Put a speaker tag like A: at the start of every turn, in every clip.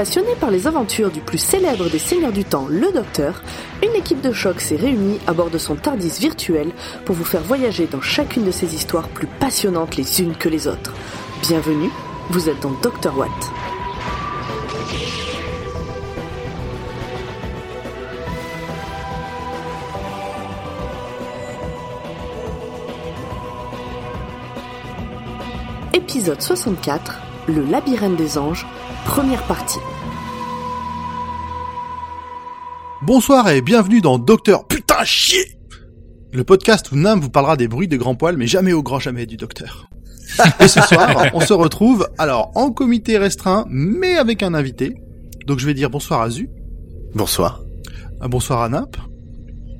A: Passionné par les aventures du plus célèbre des seigneurs du temps, le Docteur, une équipe de choc s'est réunie à bord de son Tardis virtuel pour vous faire voyager dans chacune de ces histoires plus passionnantes les unes que les autres. Bienvenue, vous êtes dans Docteur Watt. Épisode 64, Le labyrinthe des anges, première partie.
B: Bonsoir et bienvenue dans Docteur Putain Chier Le podcast où Nam vous parlera des bruits des grands poils mais jamais au grand jamais du docteur. Et ce soir, on se retrouve alors en comité restreint mais avec un invité. Donc je vais dire bonsoir à Zu,
C: Bonsoir.
B: un bonsoir à Nap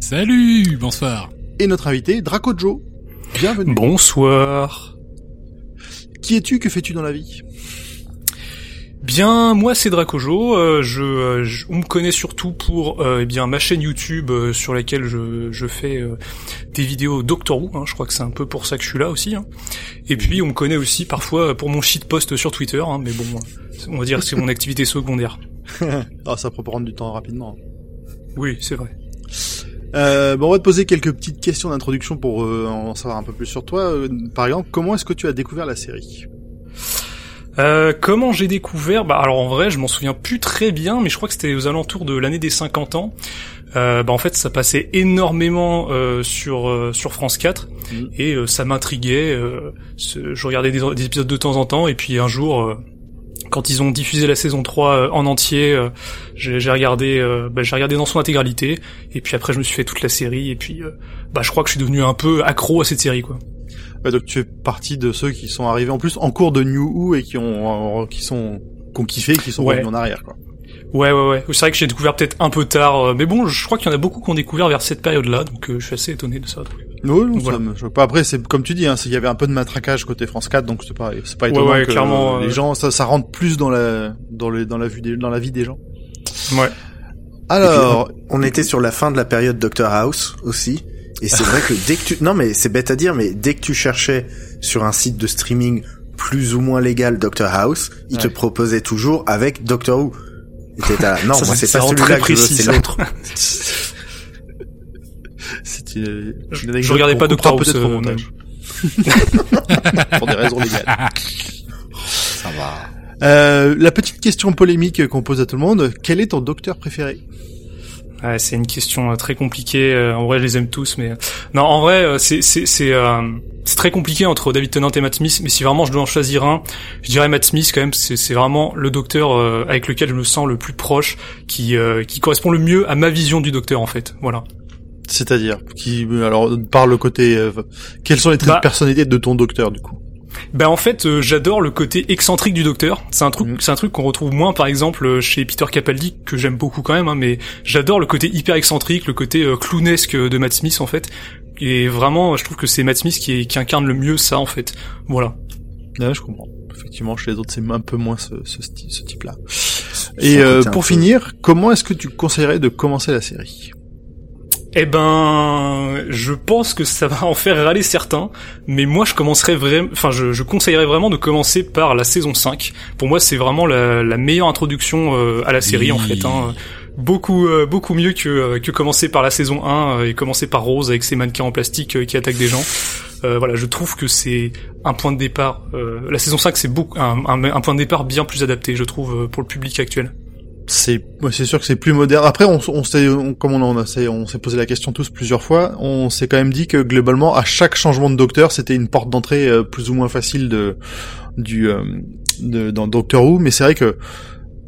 D: Salut, bonsoir.
B: et notre invité Draco Joe. Bienvenue.
E: Bonsoir.
B: Qui es-tu? Que fais-tu dans la vie?
E: Bien, moi c'est Dracojo. euh, je, euh, je- on me connaît surtout pour euh, eh bien ma chaîne YouTube euh, sur laquelle je, je fais euh, des vidéos Doctor Who. hein, je crois que c'est un peu pour ça que je suis là aussi. hein. Et puis on me connaît aussi parfois pour mon shitpost sur Twitter. hein, mais bon, on va dire que c'est mon activité secondaire.
B: Ah ça peut prendre du temps rapidement.
E: Oui, c'est vrai.
B: Euh, bon, on va te poser quelques petites questions d'introduction pour euh, en savoir un peu plus sur toi. Euh, par exemple, comment est-ce que tu as découvert la série?
E: Euh, comment j'ai découvert Bah alors en vrai, je m'en souviens plus très bien, mais je crois que c'était aux alentours de l'année des 50 ans. Euh, bah en fait, ça passait énormément euh, sur euh, sur France 4
B: Mhm.
E: et euh, ça m'intriguait. euh, je regardais des, des épisodes de temps en temps et puis un jour. euh, quand ils ont diffusé la saison 3 euh, en entier, euh, j'ai j'ai regardé, euh, bah, j'ai regardé dans son intégralité, et puis après je me suis fait toute la série, et puis euh, bah je crois que je suis devenu un peu accro à cette série quoi.
B: Ouais, donc tu fais partie de ceux qui sont arrivés en plus en cours de New Who et qui ont euh, qui sont qui ont kiffé et qui sont
E: Ouais.
B: revenus en arrière quoi.
E: Ouais, ouais, ouais. C'est vrai que j'ai découvert peut-être un peu tard, euh, mais bon, je crois qu'il y en a beaucoup qui ont découvert vers cette période-là, donc euh, je suis assez étonné de ça.
B: Oui, non,
E: Voilà.
B: ça pas. Après, c'est comme tu dis, hein, c'est- il y avait un peu de matraquage côté France 4, donc c'est pas, c'est pas
E: Ouais,
B: étonnant
E: ouais,
B: que
E: clairement,
B: euh, les
E: euh,
B: gens, ça, ça rentre plus dans la, dans le, dans la vue des, dans la vie des gens.
E: Ouais.
B: Alors,
C: On était sur la fin de la période Doctor House aussi. Et c'est vrai que dès que tu, non mais c'est bête à dire, mais dès que tu cherchais sur un site de streaming plus ou moins légal Doctor House, il te proposait toujours avec Doctor Who. Et non,
E: Ça,
C: moi
E: c'est-
C: pas celui-là que je veux,
E: précis,
C: c'est l'autre.
B: c'est une,
E: Je-
B: une anecdote
E: je regardais pas Doctor House,
B: peut-être au montage. Pour des raisons légales.
D: Ça va.
B: Euh, la petite question polémique qu'on pose à tout le monde, quel est ton docteur préféré?
E: Ouais, c'est une question euh, très compliquée. euh, en vrai, je les aime tous, mais non, en vrai, euh, c'est c'est c'est euh, c'est très compliqué entre David Tennant et Matt Smith. Mais si vraiment je dois en choisir un, je dirais Matt Smith quand même. C'est c'est vraiment le docteur euh, avec lequel je me sens le plus proche, qui euh, qui correspond le mieux à ma vision du docteur en fait. Voilà.
B: C'est-à-dire, qui, alors, par le côté, euh, quels sont les traits
E: Bah-
B: de personnalité de ton docteur, du coup?
E: Ben en fait, euh, j'adore le côté excentrique du Docteur. C'est un truc,
B: Mhm.
E: c'est un truc qu'on retrouve moins, par exemple, euh, chez Peter Capaldi que j'aime beaucoup quand même. hein, mais j'adore le côté hyper excentrique, le côté euh, clownesque de Matt Smith en fait. Et vraiment, je trouve que c'est Matt Smith qui, est- qui incarne le mieux ça en fait. Voilà.
B: Ouais, je comprends. Effectivement, chez les autres, c'est un peu moins ce, ce, sti- ce type-là. Et euh, pour
C: peu-
B: finir, comment est-ce que tu conseillerais de commencer la série?
E: Eh ben, je pense que ça va en faire râler certains, mais moi je commencerais vraiment, enfin je, je conseillerais vraiment de commencer par la saison 5. Pour moi, c'est vraiment la, la meilleure introduction euh, à la série en fait. Hein. Beaucoup, euh, beaucoup mieux que, euh, que commencer par la saison 1 euh, et commencer par Rose avec ses mannequins en plastique qui attaquent des gens. Euh, voilà, je trouve que c'est un point de départ. euh, la saison 5, c'est beaucoup un, un, un point de départ bien plus adapté, je trouve, pour le public actuel.
B: C'est, c'est sûr que c'est plus moderne. Après, on, s'est, comme on, a, on s'est posé la question tous plusieurs fois, on s'est quand même dit que globalement, à chaque changement de docteur, c'était une porte d'entrée euh, plus ou moins facile de, du, euh, de, dans Doctor Who. Mais c'est vrai que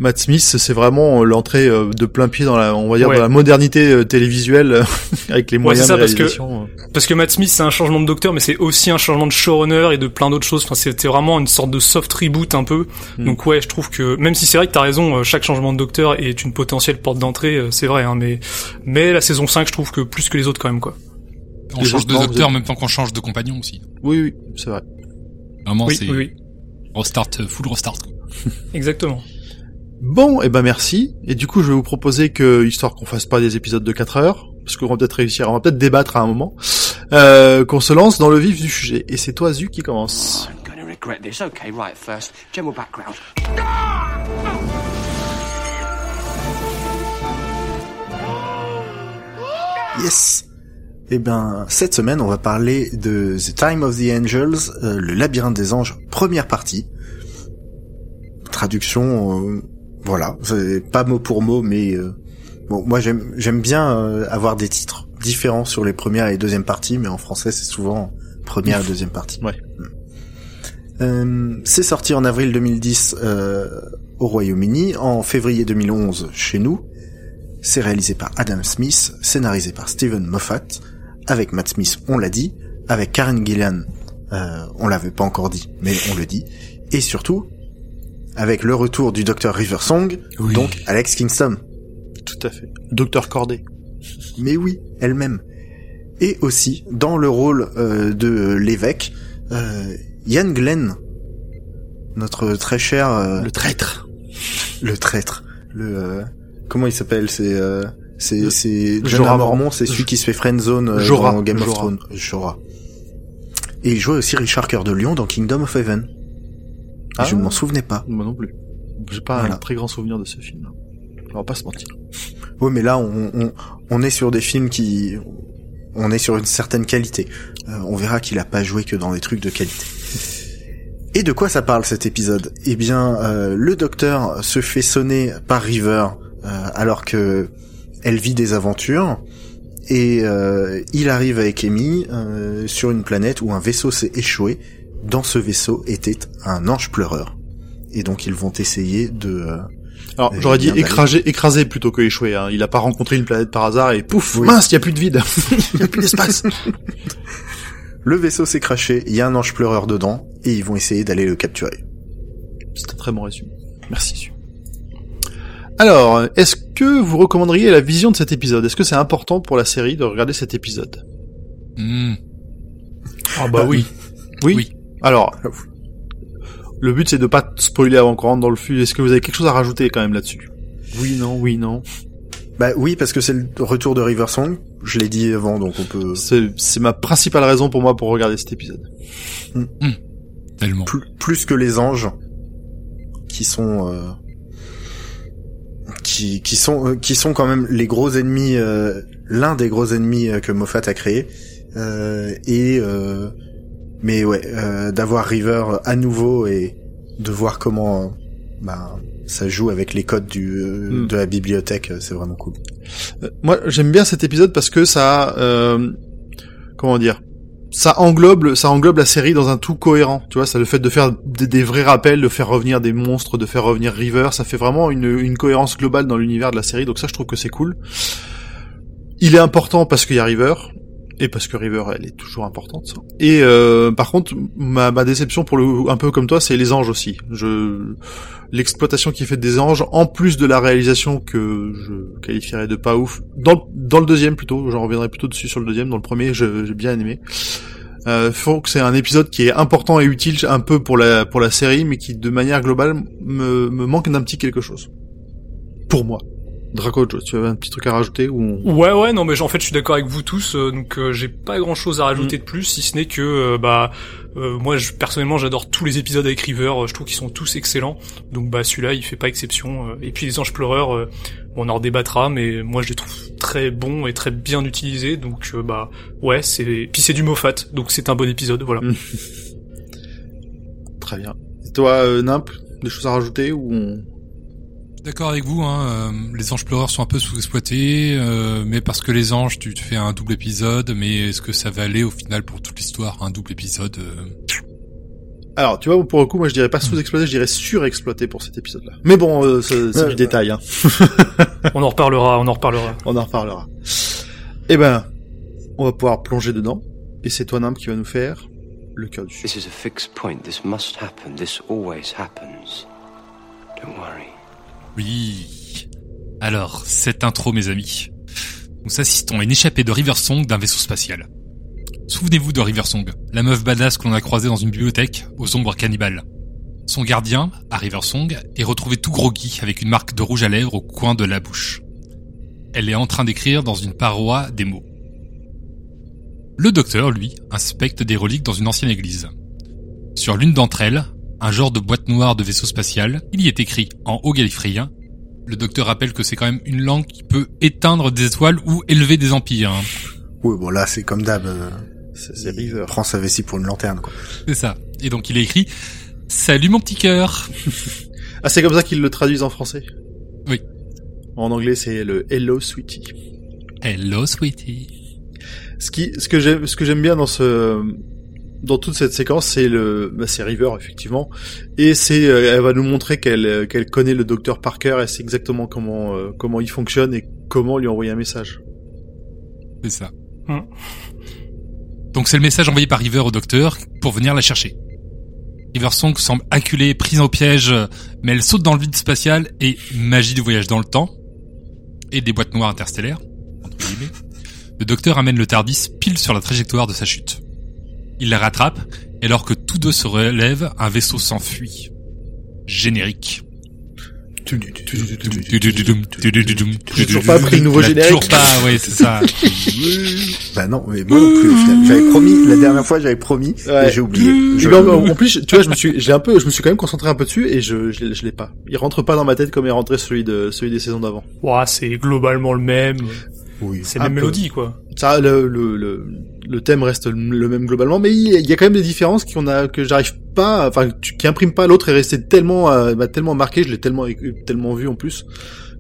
B: Matt Smith, c'est vraiment l'entrée euh, de plein pied dans la, on va dire,
E: Ouais.
B: dans la modernité euh, télévisuelle euh, avec les moyens
E: c'est ça,
B: de
E: parce que-
B: réalisation. euh.
E: Parce que Matt Smith, c'est un changement de docteur, mais c'est aussi un changement de showrunner et de plein d'autres choses. Enfin, c'était vraiment une sorte de soft reboot un peu.
B: Mm.
E: Donc ouais, je trouve que même si c'est vrai que t'as raison, euh, chaque changement de docteur est une potentielle porte d'entrée, euh, c'est vrai. Hein, mais mais la saison 5, je trouve que plus que les autres quand même quoi.
D: On
B: Les
D: change de docteur en même temps qu'on change de compagnon aussi.
B: Oui, oui, c'est vrai.
D: Vraiment,
E: oui,
D: c'est
E: oui, oui,
D: restart, euh, full restart. quoi.
E: exactement.
B: Bon, et eh ben merci. Et du coup, je vais vous proposer que, histoire qu'on fasse pas des épisodes de 4 heures, parce qu'on va peut-être réussir, on va peut-être débattre à un moment, euh, qu'on se lance dans le vif du sujet. Et c'est toi, Zu, qui commence.
C: Yes. Eh ben, cette semaine, on va parler de The Time of the Angels, euh, le labyrinthe des anges, première partie. Traduction euh, voilà, pas mot pour mot, mais euh, bon, moi j'aime j'aime bien euh, avoir des titres différents sur les premières et deuxième parties, mais en français c'est souvent première et deuxième partie.
B: Ouais.
C: Euh, c'est sorti en avril 2010 euh, au Royaume-Uni, en février 2011 chez nous. C'est réalisé par Adam Smith, scénarisé par Steven Moffat, avec Matt Smith, on l'a dit, avec Karen Gillan, euh, on l'avait pas encore dit, mais on le dit, et surtout avec le retour du Dr Riversong,
D: Oui.
C: donc Alex Kingston.
B: Tout à fait. Docteur Corday.
C: Mais oui, elle-même. Et aussi, dans le rôle euh, de l'évêque, euh, Ian Glenn, notre très cher... euh,
B: Le traître.
C: le traître. Le... euh, comment il s'appelle C'est... Euh, c'est c'est John
B: Jorah
C: Mormont, c'est celui qui se fait friendzone euh,
B: Jorah,
C: dans Game of
B: Jorah.
C: Thrones. Jorah. Et il jouait aussi Richard Cœur de Lion dans Kingdom of Heaven.
B: Ah.
C: Je ne m'en souvenais pas.
B: Moi non plus. J'ai pas
C: Voilà.
B: un très grand souvenir de ce film. On va pas se mentir.
C: Oui, mais là, on, on, on est sur des films qui... On est sur une certaine qualité. Euh, on verra qu'il a pas joué que dans des trucs de qualité. Et de quoi ça parle cet épisode? Eh bien, euh, le docteur se fait sonner par River euh, alors que elle vit des aventures et euh, il arrive avec Amy euh, sur une planète où un vaisseau s'est échoué. Dans ce vaisseau était un ange pleureur. Et donc ils vont essayer de... euh,
B: Alors,
C: Euh,
B: j'aurais dit écraser, écraser plutôt que échouer. Hein. Il a pas rencontré une planète par hasard et pouf,
C: Oui.
B: mince, il y a plus de vide. Il y a plus d'espace.
C: Le vaisseau s'est craché, il y a un ange pleureur dedans, et ils vont essayer d'aller le capturer.
B: C'est un très bon résumé. Merci. Alors, est-ce que vous recommanderiez la vision de cet épisode? Est-ce que c'est important pour la série de regarder cet épisode?
D: Hmm.
E: Ah bah oui.
B: Oui.
D: Oui.
B: Alors, le but c'est de pas spoiler avant qu'on rentre dans le flux. Est-ce que vous avez quelque chose à rajouter quand même là-dessus? Oui, non, oui, non.
C: Bah oui, parce que c'est le retour de Riversong, je l'ai dit avant, donc on peut...
B: C'est c'est ma principale raison pour moi pour regarder cet épisode.
D: Tellement.
C: Plus, plus que les anges, qui sont... euh, qui, qui sont euh, qui sont quand même les gros ennemis euh, l'un des gros ennemis euh, que Moffat a créé euh, et euh, mais ouais euh, d'avoir River à nouveau et de voir comment bah, ça joue avec les codes du euh,
B: Mm.
C: de la bibliothèque euh, c'est vraiment cool
B: Moi, j'aime bien cet épisode parce que ça, euh, comment dire, ça englobe, ça englobe la série dans un tout cohérent. Tu vois, ça le fait de faire des, des vrais rappels, de faire revenir des monstres, de faire revenir River, ça fait vraiment une, une cohérence globale dans l'univers de la série. Donc ça, je trouve que c'est cool. Il est important parce qu'il y a River. Et parce que River, elle est toujours importante. Et euh, par contre, ma, ma déception pour le, un peu comme toi, c'est les anges aussi. Je, l'exploitation qui est faite des anges, en plus de la réalisation que je qualifierais de pas ouf, dans, dans le deuxième plutôt, j'en reviendrai plutôt dessus sur le deuxième, dans le premier j'ai bien aimé. Euh, faut que c'est un épisode qui est important et utile un peu pour la pour la série, mais qui de manière globale me, me manque d'un petit quelque chose. Pour moi. Draco, tu avais un petit truc à rajouter ou on-
E: Ouais ouais non mais en fait je suis d'accord avec vous tous euh, donc euh, j'ai pas grand chose à rajouter
B: Mm.
E: de plus si ce n'est que euh, bah euh, moi je, personnellement j'adore tous les épisodes avec River euh, je trouve qu'ils sont tous excellents donc bah celui-là il fait pas exception euh, et puis les anges pleureurs euh, on en redébattra mais moi je les trouve très bons et très bien utilisés donc bah ouais c'est puis c'est du Moffat donc c'est un bon épisode voilà
B: Mm. Très bien. Et toi, euh, Nimp, des choses à rajouter ou on...
D: D'accord avec vous, hein, euh, les anges pleureurs sont un peu sous-exploités, euh, mais parce que les anges, tu te fais un double épisode, mais est-ce que ça va aller au final pour toute l'histoire, un double épisode euh,
B: Alors, tu vois, pour le coup, moi je dirais pas sous-exploité, je dirais surexploité pour cet épisode-là. Mais bon, euh, c'est
C: Ouais,
B: du détail, hein.
E: on en reparlera on en reparlera
B: on en reparlera. Eh ben, on va pouvoir plonger dedans, et c'est toi, Nimp, qui va nous faire le cœur du
F: This is a fixed point. This must happen. This always happens. Don't worry.
D: Oui. Alors, cette intro, mes amis. Nous assistons à une échappée de Riversong d'un vaisseau spatial. Souvenez-vous de Riversong, la meuf badass que l'on a croisée dans une bibliothèque aux ombres cannibales. Son gardien, à Riversong, est retrouvé tout groggy avec une marque de rouge à lèvres au coin de la bouche. Elle est en train d'écrire dans une paroi des mots. Le docteur, lui, inspecte des reliques dans une ancienne église. Sur l'une d'entre elles, un genre de boîte noire de vaisseau spatial, il y est écrit en haut galifrien Le docteur rappelle que c'est quand même une langue qui peut éteindre des étoiles ou élever des empires. hein.
C: Oui, bon là c'est comme d'hab. euh,
B: C'est River.
C: prend sa vessie pour une lanterne quoi.
D: C'est ça. Et donc il a écrit Salut mon petit cœur.
B: Ah, c'est comme ça qu'ils le traduisent en français?
D: Oui.
B: En anglais, c'est le Hello Sweetie.
D: Hello sweetie.
B: Ce qui, ce que j'aime, ce que j'aime bien dans ce, dans toute cette séquence, c'est le, bah, c'est River effectivement, et c'est, euh, elle va nous montrer qu'elle, euh, qu'elle connaît le docteur Parker, et sait exactement comment, euh, comment il fonctionne et comment lui envoyer un message.
D: C'est ça.
E: Hmm.
D: Donc c'est le message envoyé par River au docteur pour venir la chercher. River Song semble acculée, prise au piège, mais elle saute dans le vide spatial et magie du voyage dans le temps et des boîtes noires interstellaires. entre guillemets. Le docteur amène le Tardis pile sur la trajectoire de sa chute. Il la rattrape et alors que tous deux se relèvent, un vaisseau s'enfuit. Générique.
B: J'ai toujours pas appris le nouveau
D: Il a
B: générique.
D: Toujours pas, ouais, c'est ça.
C: Bah non, mais moi non plus au final. J'avais promis la dernière fois, j'avais promis
B: Ouais.
C: et j'ai oublié.
B: Je-
C: Je-
B: en plus, tu vois, je me suis, j'ai un peu, je me suis quand même concentré un peu dessus et je, je, l'ai- je l'ai pas. Il rentre pas dans ma tête comme est rentré celui de, celui des saisons d'avant.
E: Ouah, c'est globalement le même.
C: Oui.
E: C'est la même
B: peu.
E: mélodie, quoi.
B: Ça, le, le, le, le thème reste le même globalement, mais il y a- il quand même des différences qu'on a, que j'arrive pas, enfin, tu- qui impriment pas. L'autre est resté tellement, euh, bah, tellement marqué, je l'ai tellement, tellement vu en plus,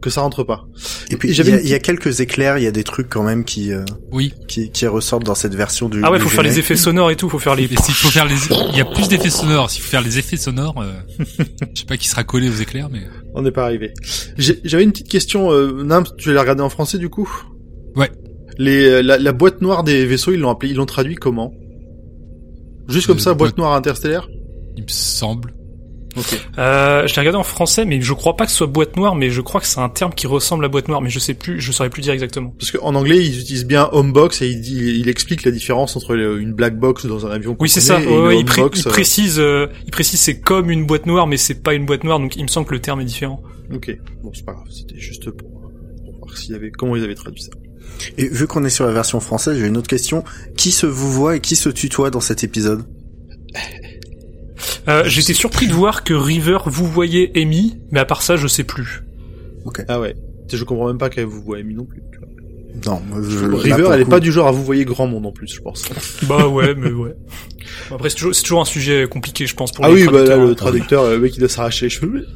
B: que ça rentre pas.
C: Et puis il y,
B: j'avais
C: a-
B: une
C: il y a quelques éclairs, il y a des trucs quand même qui euh,
D: Oui.
C: qui, qui ressortent dans cette version du.
E: Ah ouais,
C: du
E: faut faire les effets sonores et tout, faut faire les...
D: S'il faut faire les, il y a plus d'effets sonores. S'il faut faire les effets sonores, euh, je sais pas qui sera collé aux éclairs, mais
B: On n'est pas arrivé. J'avais une petite question, euh, Nam, tu l'as regardé en français du coup?
D: Ouais.
B: Les, euh, la, la boîte noire des vaisseaux, ils l'ont appelé, ils l'ont traduit comment? Juste comme
D: Euh,
B: ça, boîte
D: boîte-
B: noire interstellaire?
D: Il me semble.
B: Ok.
E: Euh, je l'ai regardé en français, mais je crois pas que ce soit boîte noire, mais je crois que c'est un terme qui ressemble à boîte noire, mais je sais plus, je saurais plus dire exactement.
B: Parce qu'en anglais, ils utilisent bien homebox et il, dit, il explique la différence entre une black box dans un avion.
E: Oui, c'est ça.
B: et
E: Ouais, il, pré- il
B: euh,
E: précise, euh, il précise c'est comme une boîte noire, mais c'est pas une boîte noire, donc il me semble que le terme est différent.
B: Ok. Bon, c'est pas grave. C'était juste pour, pour voir s'il y avait, comment ils avaient traduit ça.
C: Et vu qu'on est sur la version française, j'ai une autre question. Qui se vous voit et qui se tutoie dans cet épisode?
E: Euh, J'étais surpris de voir que River vous voyez Amy, mais à part ça, je sais plus.
B: Ah ouais. Je comprends même pas qu'elle vous voit Amy non plus. tu vois.
C: Non, je,
B: River, elle
C: le
B: est pas du genre à vous voyer grand monde en plus, je pense.
E: Bah ouais, mais ouais. Après, c'est toujours, un sujet compliqué, je pense, pour
B: ah
E: les
B: oui, bah là, le traducteur, le mec, il doit s'arracher les cheveux.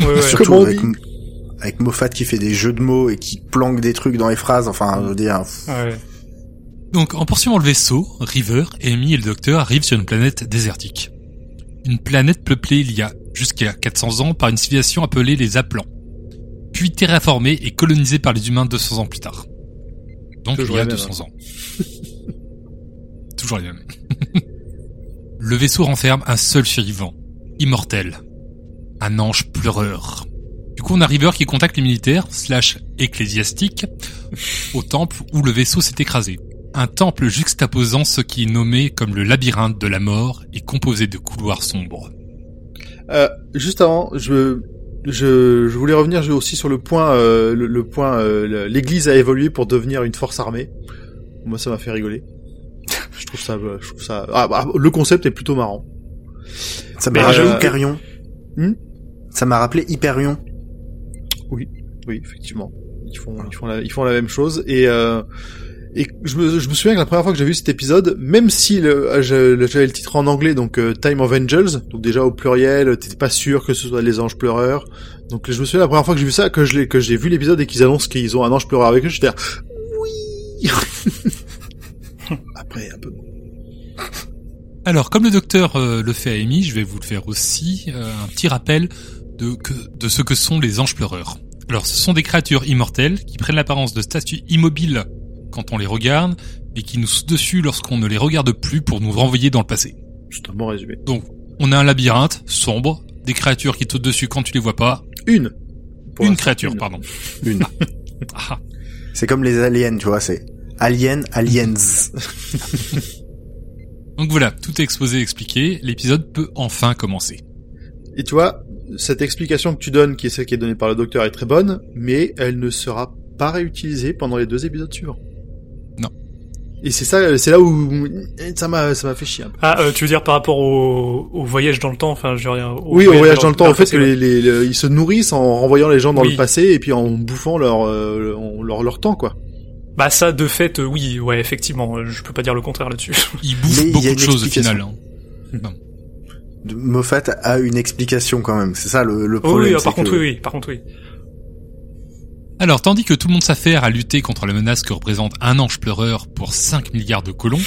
E: Ouais, ouais.
C: Surtout avec, avec Moffat qui fait des jeux de mots et qui planque des trucs dans les phrases. Enfin, je veux dire.
E: Ouais.
D: Donc, en poursuivant le vaisseau, River, Amy et le docteur arrivent sur une planète désertique. Une planète peuplée il y a jusqu'à 400 ans par une civilisation appelée les Aplans. Puis terraformée et colonisée par les humains 200 ans plus tard. Donc
B: Toujours
D: il y a
B: les mêmes,
D: 200 ans. Toujours les mêmes. le vaisseau renferme un seul survivant, immortel. Un ange pleureur. Du coup, on a River qui contacte les militaires, slash ecclésiastiques, au temple où le vaisseau s'est écrasé. Un temple juxtaposant ce qui est nommé comme le labyrinthe de la mort et composé de couloirs sombres.
B: Euh, juste avant, je, je, je voulais revenir aussi sur le point, euh, le, le point, euh, l'Église a évolué pour devenir une force armée. Moi, ça m'a fait rigoler. je trouve ça, je trouve ça. Ah, bah, le concept est plutôt marrant.
C: Ça m'a rappelé
B: euh,
C: Hyperion.
B: Hmm?
C: Ça m'a rappelé Hyperion.
B: Oui, effectivement. Ils font, ils font la, ils font la même chose et. Euh, et je me, je me souviens que la première fois que j'ai vu cet épisode, même si j'avais le titre en anglais, donc euh, Time of Angels, donc déjà au pluriel, t'étais pas sûr que ce soit les anges pleureurs. Donc je me souviens la première fois que j'ai vu ça, que je l'ai, que j'ai vu l'épisode et qu'ils annoncent qu'ils ont un ange pleureur avec eux, j'étais oui. Après un peu.
D: Alors, comme le docteur euh, le fait à Amy, je vais vous le faire aussi, euh, un petit rappel de, que, de ce que sont les anges pleureurs. Alors, ce sont des créatures immortelles qui prennent l'apparence de statues immobiles quand on les regarde et qui nous sautent dessus lorsqu'on ne les regarde plus pour nous renvoyer dans le passé.
B: C'est un bon résumé.
D: Donc, on a un labyrinthe sombre, des créatures qui te sautent dessus quand tu les vois pas.
B: Une. Pour
D: une créature,
B: une.
D: pardon.
C: Une.
D: Ah,
C: C'est comme les aliens, tu vois. C'est alien, aliens.
D: Donc voilà, tout est exposé et expliqué. L'épisode peut enfin commencer.
B: Et tu vois, cette explication que tu donnes, qui est celle qui est donnée par le docteur, est très bonne, mais elle ne sera pas réutilisée pendant les deux épisodes suivants. Et c'est ça, c'est là où ça m'a, ça m'a fait chier. un peu.
E: Ah, euh, tu veux dire par rapport au, au voyage dans le temps, enfin, je veux dire, au
B: Oui, au voyage dans le temps, en fait, que les, les- le- ils se nourrissent en renvoyant les gens dans
E: Oui.
B: le passé et puis en bouffant leur, euh, leur, leur temps, quoi.
E: Bah ça, de fait, euh, oui, ouais, effectivement, je peux pas dire le contraire là-dessus.
D: Il bouffe
C: Mais il y a
D: beaucoup de choses au final. hein. Bon.
C: Moffat a une explication quand même. C'est ça le, le
E: Oh,
C: problème.
E: oui, ah, par contre,
C: que-
E: oui, oui, par contre, oui.
D: Alors, tandis que tout le monde s'affaire à lutter contre la menace que représente un ange pleureur pour 5 milliards de colons,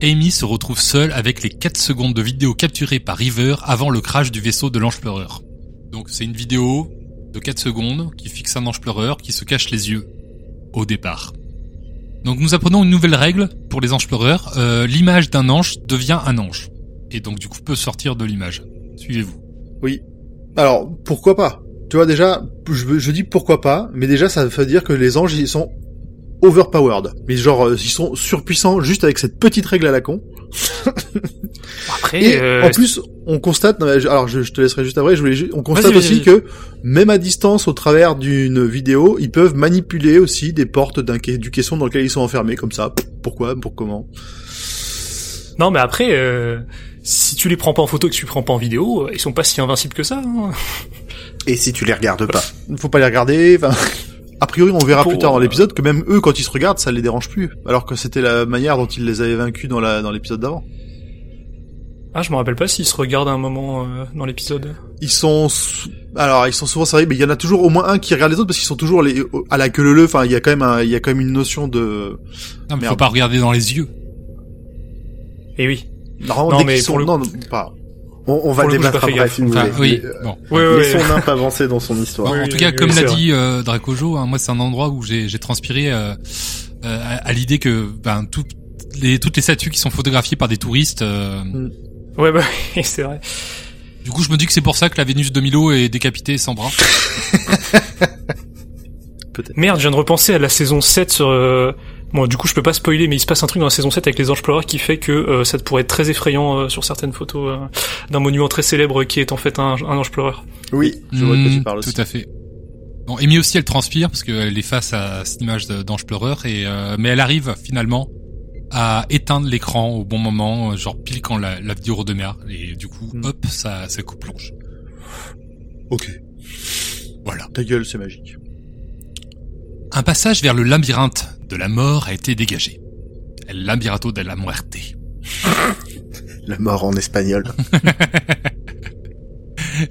D: Amy se retrouve seule avec les 4 secondes de vidéo capturées par River avant le crash du vaisseau de l'ange pleureur. Donc c'est une vidéo de 4 secondes qui fixe un ange pleureur qui se cache les yeux au départ. Donc nous apprenons une nouvelle règle pour les anges pleureurs. Euh, l'image d'un ange devient un ange. Et donc du coup peut sortir de l'image. Suivez-vous.
B: Oui. Alors, pourquoi pas? Tu vois, déjà, je, je dis pourquoi pas, mais déjà, ça veut dire que les anges, ils sont overpowered. Mais genre, euh, ils sont surpuissants juste avec cette petite règle à la con.
E: Après,
B: Et
E: euh,
B: en plus, on constate, alors je, je te laisserai juste après, je voulais on constate aussi que même à distance, au travers d'une vidéo, ils peuvent manipuler aussi des portes d'un du caisson dans lequel ils sont enfermés, comme ça. Pourquoi? Pour comment?
E: Non, mais après, euh, si tu les prends pas en photo et que tu les prends pas en vidéo, euh, ils sont pas si invincibles que ça. hein.
C: Et si tu les regardes pas.
B: Il faut pas les regarder. Enfin, a priori, on verra
E: Pour-
B: plus tard dans l'épisode que même eux, quand ils se regardent, ça les dérange plus. Alors que c'était la manière dont ils les avaient vaincus dans la dans l'épisode d'avant.
E: Ah, je me rappelle pas s'ils se regardent à un moment euh, dans l'épisode.
B: Ils sont alors ils sont souvent sérieux, mais il y en a toujours au moins un qui regarde les autres parce qu'ils sont toujours les à la queue leu. Enfin, il y a quand même un- il y a quand même une notion de
D: Non, mais
B: Merde.
D: faut pas regarder dans les yeux.
E: Et oui.
B: Normalement,
E: Non, mais pour
B: sont
E: le-
B: non, non, pas.
C: On, on va
E: le coup,
C: débattre
E: pas fait
C: après si vous
D: Enfin,
C: voulez.
D: oui,
C: Mais, euh,
D: bon.
E: Ouais, ouais,
C: Laissons
E: ouais.
C: Nimp avancer dans son histoire.
D: Bon,
E: Oui,
D: en tout
E: oui,
D: cas,
E: oui,
D: comme
E: oui,
D: l'a
E: c'est
D: dit euh, Dracojo, hein, moi c'est un endroit où j'ai j'ai transpiré euh, euh, à, à l'idée que ben toutes les toutes les statues qui sont photographiées par des touristes. euh,
E: Ouais, bah, c'est vrai.
D: Du coup, je me dis que c'est pour ça que la Vénus de Milo est décapitée sans bras.
E: Merde, je viens de repenser à la saison 7 sur... Bon, du coup, je peux pas spoiler, mais il se passe un truc dans la saison 7 avec les anges pleureurs qui fait que euh, ça pourrait être très effrayant euh, sur certaines photos euh, d'un monument très célèbre qui est en fait un, un ange pleureur.
C: Oui.
B: Je vois de quoi tu
D: Hmm,
B: parles
D: Tout
B: aussi.
D: à fait. Bon, Amy aussi, elle transpire parce qu'elle est face à cette image d'ange pleureur et euh, mais elle arrive finalement à éteindre l'écran au bon moment, euh, genre pile quand la, la vidéo redémarre et du coup,
B: Hmm.
D: hop, ça ça coupe plonge.
B: Ok.
D: Voilà.
B: Ta gueule, c'est magique.
D: Un passage vers le labyrinthe de la mort a été dégagé. El labyrinto de la muerte.
C: La mort en espagnol.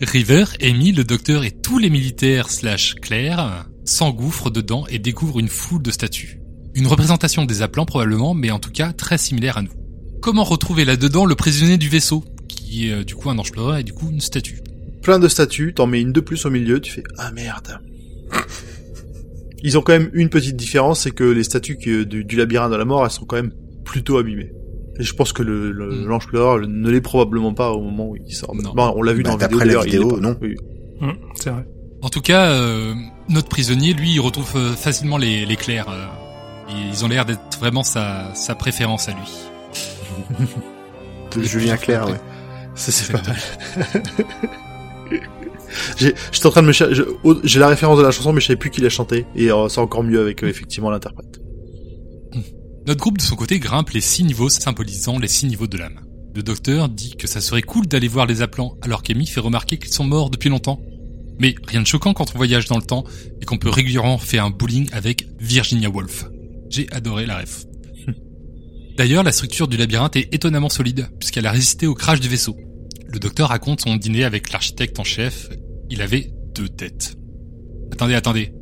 D: River, Amy, le docteur et tous les militaires slash Claire s'engouffrent dedans et découvrent une foule de statues. Une représentation des appelants probablement, mais en tout cas très similaire à nous. Comment retrouver là-dedans le prisonnier du vaisseau, qui est euh, du coup un ange et du coup une statue?
B: Plein de statues, t'en mets une de plus au milieu, tu fais ah merde. Ils ont quand même une petite différence, c'est que les statues qui- du, du labyrinthe de la mort, elles sont quand même plutôt abîmées. Et je pense que le le-
D: Hmm.
B: l'ange pleureur ne l'est probablement pas au moment où il sort.
D: Non.
B: Bon, on l'a vu
C: Bah,
B: dans vidéo.
C: la vidéo,
B: pas.
C: non.
B: Oui.
E: Hum, c'est vrai.
D: En tout cas, euh, notre prisonnier, lui, il retrouve euh, facilement les, les Claires. euh, ils ont l'air d'être vraiment sa, sa préférence à lui.
C: De Julien Clerc, ouais.
B: Ça, c'est pas mal. J'ai- J'étais en train de me j'ai la référence de la chanson mais je savais plus qui l'a chanté et euh, c'est encore mieux avec euh, effectivement l'interprète.
D: Notre groupe de son côté grimpe les six niveaux symbolisant les six niveaux de l'âme. Le docteur dit que ça serait cool d'aller voir les appelants alors qu'Amy fait remarquer qu'ils sont morts depuis longtemps. Mais rien de choquant quand on voyage dans le temps et qu'on peut régulièrement faire un bowling avec Virginia Woolf. J'ai adoré la ref. D'ailleurs, la structure du labyrinthe est étonnamment solide puisqu'elle a résisté au crash du vaisseau. Le docteur raconte son dîner avec l'architecte en chef. Il avait deux têtes. Attendez, attendez.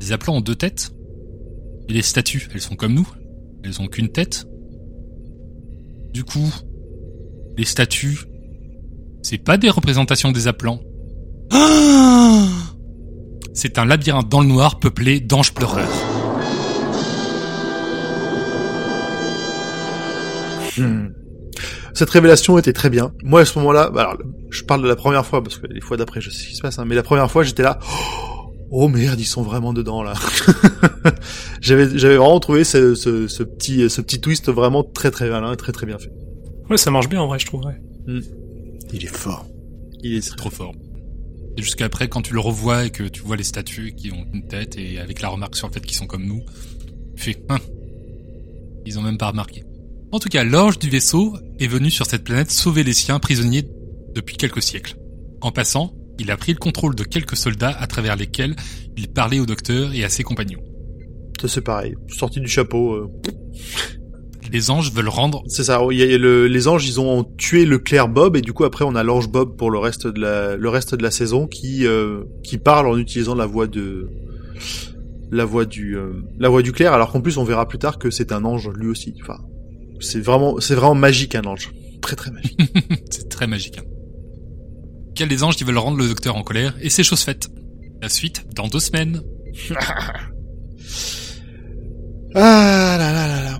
D: Les appelants ont deux têtes? Et les statues, elles sont comme nous? Elles ont qu'une tête? Du coup, les statues, c'est pas des représentations des appelants. Ah c'est un labyrinthe dans le noir peuplé d'anges pleureurs.
B: Cette révélation était très bien. Moi à ce moment-là, bah, alors, je parle de la première fois parce que les fois d'après je sais ce qui se passe, hein, mais la première fois j'étais là. Oh merde, ils sont vraiment dedans là. j'avais j'avais vraiment trouvé ce, ce, ce petit ce petit twist vraiment très très malin, très très bien fait.
E: Ouais, ça marche bien en vrai, je trouve. Ouais.
C: Il est fort.
B: Il est
D: trop fort. Et jusqu'après, quand tu le revois et que tu vois les statues qui ont une tête et avec la remarque sur le fait qu'ils sont comme nous, tu fais, hein, Ils ont même pas remarqué. En tout cas, l'orge du vaisseau est venu sur cette planète sauver les siens prisonniers depuis quelques siècles. En passant, il a pris le contrôle de quelques soldats à travers lesquels il parlait au docteur et à ses compagnons.
B: Ça, c'est pareil. Sorti du chapeau. euh.
D: Les anges veulent rendre
B: C'est ça. Il y a le- les anges, ils ont tué le clair Bob et du coup après on a l'ange Bob pour le reste de la le reste de la saison qui euh, qui parle en utilisant la voix de la voix du euh, la voix du clair alors qu'en plus on verra plus tard que c'est un ange lui aussi. Enfin, c'est vraiment c'est vraiment magique un ange. Très très magique.
D: C'est très magique. Hein. Quels des anges qui veulent rendre le docteur en colère et c'est chose faite. La suite dans deux semaines.
B: Ah là là là là.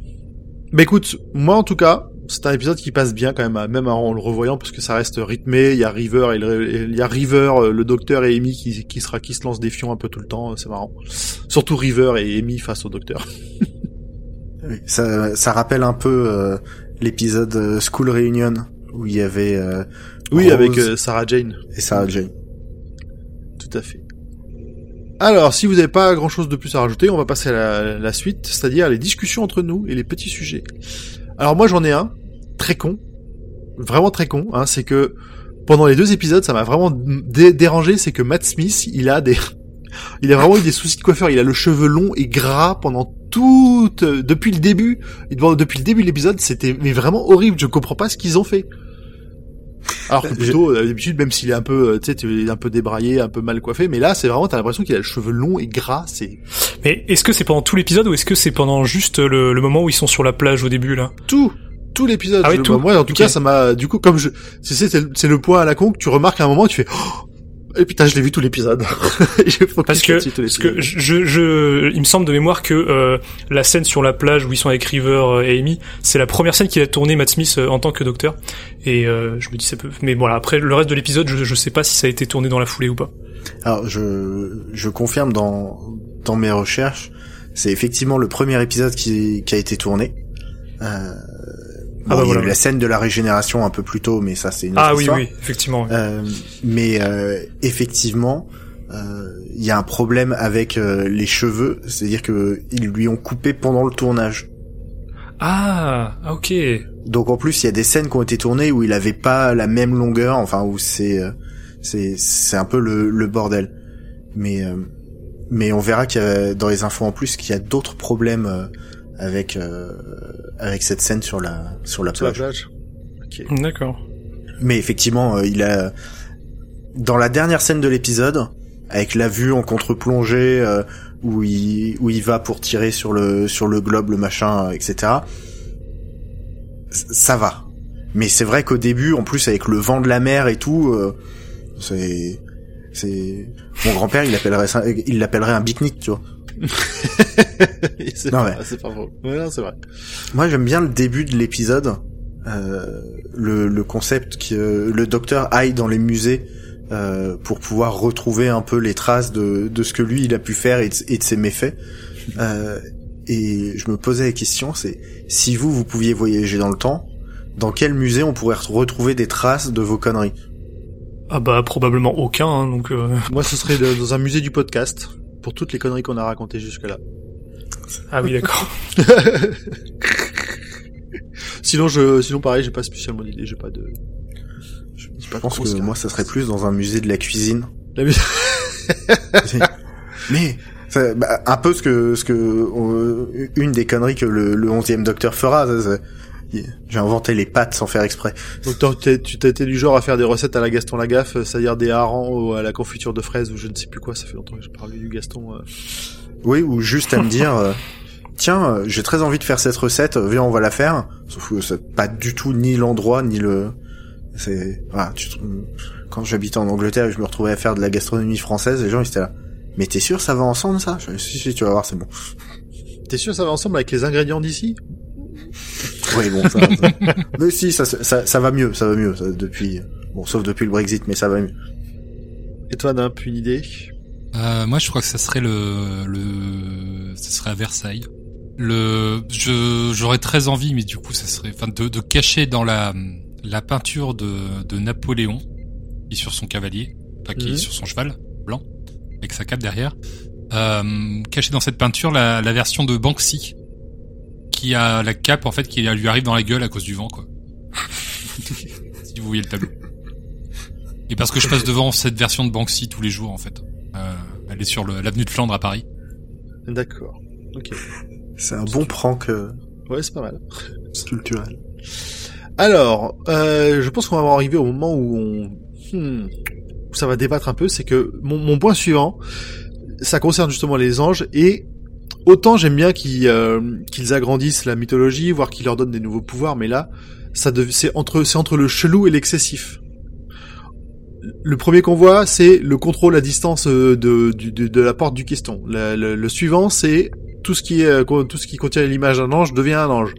B: Bah écoute, moi en tout cas, c'est un épisode qui passe bien quand même, même en le revoyant parce que ça reste rythmé. Il y a River, et le- il y a River, euh, le docteur et Amy qui, qui sera qui se lancent des fions un peu tout le temps. C'est marrant. Surtout River et Amy face au docteur.
C: Oui, Ça, ça rappelle un peu euh, l'épisode euh, School Reunion où il y avait euh,
B: Oui,
C: Rose
B: avec euh, Sarah Jane.
C: et Sarah Jane.
B: Tout à fait. Alors, si vous n'avez pas grand-chose de plus à rajouter, on va passer à la, la suite, c'est-à-dire les discussions entre nous et les petits sujets. Alors moi, j'en ai un très con, vraiment très con. Hein, c'est que pendant les deux épisodes, ça m'a vraiment dé- dérangé. C'est que Matt Smith, il a des, il a vraiment eu des soucis de coiffeur. Il a le cheveu long et gras pendant toute, depuis le début. Et depuis le début de l'épisode, c'était mais vraiment horrible. Je comprends pas ce qu'ils ont fait. Alors que
C: Je-
B: plutôt, euh, d'habitude, même s'il est un peu, euh, tu sais, un peu débraillé, un peu mal coiffé, mais là, c'est vraiment, t'as l'impression qu'il a le cheveu long et gras, c'est
E: Mais est-ce que c'est pendant tout l'épisode ou est-ce que c'est pendant juste le, le moment où ils sont sur la plage au début là?
B: Tout, tout l'épisode.
E: Ah oui,
B: Je-
E: tout
B: bah, moi, en tout cas, ça m'a, du coup, comme je, c'est, c'est, c'est le- c'est le point à la con que tu remarques à un moment, tu fais, oh, et putain, je l'ai vu tout l'épisode.
E: Parce que, parce que je, je, il me semble de mémoire que euh, la scène sur la plage où ils sont avec River euh, et Amy, c'est la première scène qu'il a tournée Matt Smith euh, en tant que docteur. Et euh, je me dis ça peut. Mais voilà, après le reste de l'épisode, je, je sais pas si ça a été tourné dans la foulée ou pas.
C: Alors je, je confirme dans, dans mes recherches, c'est effectivement le premier épisode qui, qui a été tourné. Euh, bon,
E: Ah bah
C: il y a
E: voilà.
C: eu la scène de la régénération un peu plus tôt, mais ça c'est une autre
E: Ah oui,
C: histoire.
E: oui, effectivement.
C: Euh, mais euh, effectivement, euh, il y a un problème avec euh, les cheveux, c'est-à-dire que ils lui ont coupé pendant le tournage.
E: Ah, ah, ok.
C: Donc en plus, il y a des scènes qui ont été tournées où il avait pas la même longueur, enfin où c'est euh, c'est c'est un peu le, le bordel. Mais euh, mais on verra qu'il y a dans les infos en plus qu'il y a d'autres problèmes euh, avec euh, avec cette scène sur la sur la
B: Sur la
C: plage.
E: D'accord.
C: Mais effectivement, euh, il a dans la dernière scène de l'épisode avec la vue en contre-plongée euh, où il où il va pour tirer sur le sur le globe, le machin, euh, etc. Ça va. Mais c'est vrai qu'au début, en plus avec le vent de la mer et tout, euh, c'est c'est mon grand-père, il appellerait ça, il l'appellerait un pique-nique, tu vois.
B: c'est
C: Non,
B: pas,
C: mais-
B: c'est pas faux. Ouais, non, c'est vrai.
C: Moi, j'aime bien le début de l'épisode, euh, le, le concept que le docteur aille dans les musées euh, pour pouvoir retrouver un peu les traces de, de ce que lui il a pu faire et de, et de ses méfaits. Euh, et je me posais la question, c'est si vous vous pouviez voyager dans le temps, dans quel musée on pourrait re- retrouver des traces de vos conneries?
E: Ah bah probablement aucun. hein, donc euh,
B: Moi, ce serait de- dans un musée du podcast pour toutes les conneries qu'on a racontées jusque-là.
E: ah oui d'accord.
B: Sinon, je, sinon pareil, j'ai pas spécialement d'idée, j'ai pas de. Je, pas
C: pense que moi, ça serait plus dans un musée de la cuisine.
B: La
C: Mais ça- bah, un peu ce que ce que euh, une des conneries que le, le 11e docteur fera. ça, ça- J'ai inventé les pâtes sans faire exprès.
B: Donc tu été du genre à faire des recettes à la Gaston Lagaffe, euh, c'est-à-dire des harengs ou à la confiture de fraises ou je ne sais plus quoi. Ça fait longtemps que j'ai parlé du Gaston. euh.
C: Oui, ou juste à me dire, euh, tiens, j'ai très envie de faire cette recette, viens, on va la faire. Sauf que c'est pas du tout ni l'endroit ni le. C'est voilà. Tu... Quand j'habitais en Angleterre, et je me retrouvais à faire de la gastronomie française. Les gens ils étaient là. Mais t'es sûr ça va ensemble ça? Je Si si, tu vas voir, c'est bon.
B: T'es sûr ça va ensemble avec les ingrédients d'ici?
C: Oui, bon, ça, ça- Mais si, ça, ça, ça va mieux, ça va mieux, ça, depuis, bon, sauf depuis le Brexit, mais ça va mieux.
B: Et toi, d'un peu une idée?
D: Euh, moi, je crois que ça serait le, le, ça serait à Versailles. Le, je, j'aurais très envie, mais du coup, ça serait, enfin, de, de cacher dans la, la peinture de, de Napoléon, qui est sur son cavalier, enfin, qui
B: Mhm.
D: est sur son cheval, blanc, avec sa cape derrière, euh, cacher dans cette peinture la, la version de Banksy, qui a la cape en fait qui lui arrive dans la gueule à cause du vent quoi. si vous voyez le tableau. Et parce que je passe devant cette version de Banksy tous les jours en fait. Euh, elle est sur l'avenue de Flandre à Paris.
B: D'accord. Ok.
C: C'est un bon prank euh,
B: Ouais, c'est pas mal.
C: culturel.
B: Alors, euh, je pense qu'on va arriver au moment où on, hmm, où ça va débattre un peu. C'est que mon, mon point suivant, ça concerne justement les anges et autant j'aime bien qu'ils euh, qu'ils agrandissent la mythologie, voire qu'ils leur donnent des nouveaux pouvoirs, mais là, ça dev- c'est entre c'est entre le chelou et l'excessif. Le premier qu'on voit, c'est le contrôle à distance euh, de, de, de la porte du queston. Le, le- le suivant, c'est tout ce qui est euh, tout ce qui contient l'image d'un ange devient un ange.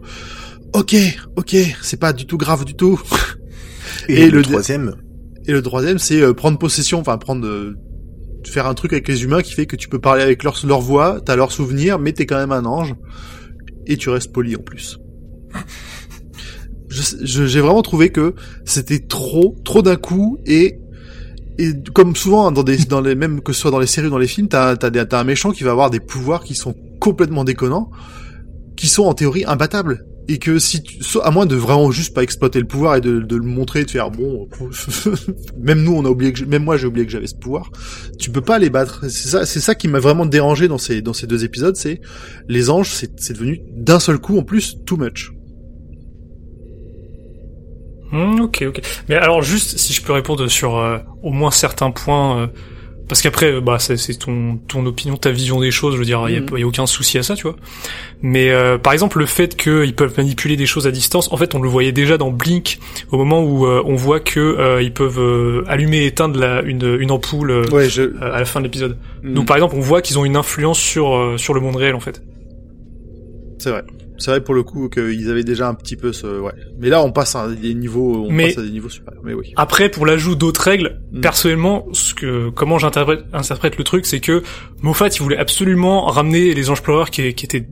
B: Ok, ok, c'est pas du tout grave du tout.
C: Et,
B: Et
C: le,
B: le-
C: troisième,
B: Et le troisième, c'est euh, prendre possession, enfin prendre, faire un truc avec les humains qui fait que tu peux parler avec leur, leur voix, t'as leurs souvenirs, mais t'es quand même un ange, et tu restes poli en plus. J'ai vraiment trouvé que c'était trop, trop d'un coup, et et comme souvent hein, dans des dans les même que ce soit dans les séries ou dans les films, t'as t'as t'as un méchant qui va avoir des pouvoirs qui sont complètement déconnants, qui sont en théorie imbattables et que si tu, à moins de vraiment juste pas exploiter le pouvoir et de, le montrer de faire bon même nous on a oublié que je- même moi j'ai oublié que j'avais ce pouvoir tu peux pas les battre c'est ça c'est ça qui m'a vraiment dérangé dans ces dans ces deux épisodes c'est les anges c'est devenu d'un seul coup en plus too much
E: Hmm, ok, ok. Mais alors juste si je peux répondre sur euh, au moins certains points, euh, parce qu'après euh, bah c'est c'est ton ton opinion, ta vision des choses. Je veux dire, il y, a,
B: Mhm.
E: y a aucun souci à ça, tu vois. Mais euh, par exemple le fait qu'ils peuvent manipuler des choses à distance, en fait on le voyait déjà dans Blink au moment où euh, on voit que euh, ils peuvent euh, allumer et éteindre la, une une ampoule euh,
B: ouais je
E: euh, à la fin de l'épisode.
B: Mm.
E: Donc par exemple on voit qu'ils ont une influence sur euh, sur le monde réel en fait.
B: C'est vrai c'est vrai pour le coup qu'ils avaient déjà un petit peu ce ouais mais là on passe à des niveaux on
E: Mais-
B: passe à des niveaux supérieurs mais oui
E: Après, pour l'ajout d'autres règles,
B: Mm.
E: personnellement, ce que, comment j'interprète interprète le truc, c'est que Moffat, il voulait absolument ramener les Anges Pleureurs qui, qui étaient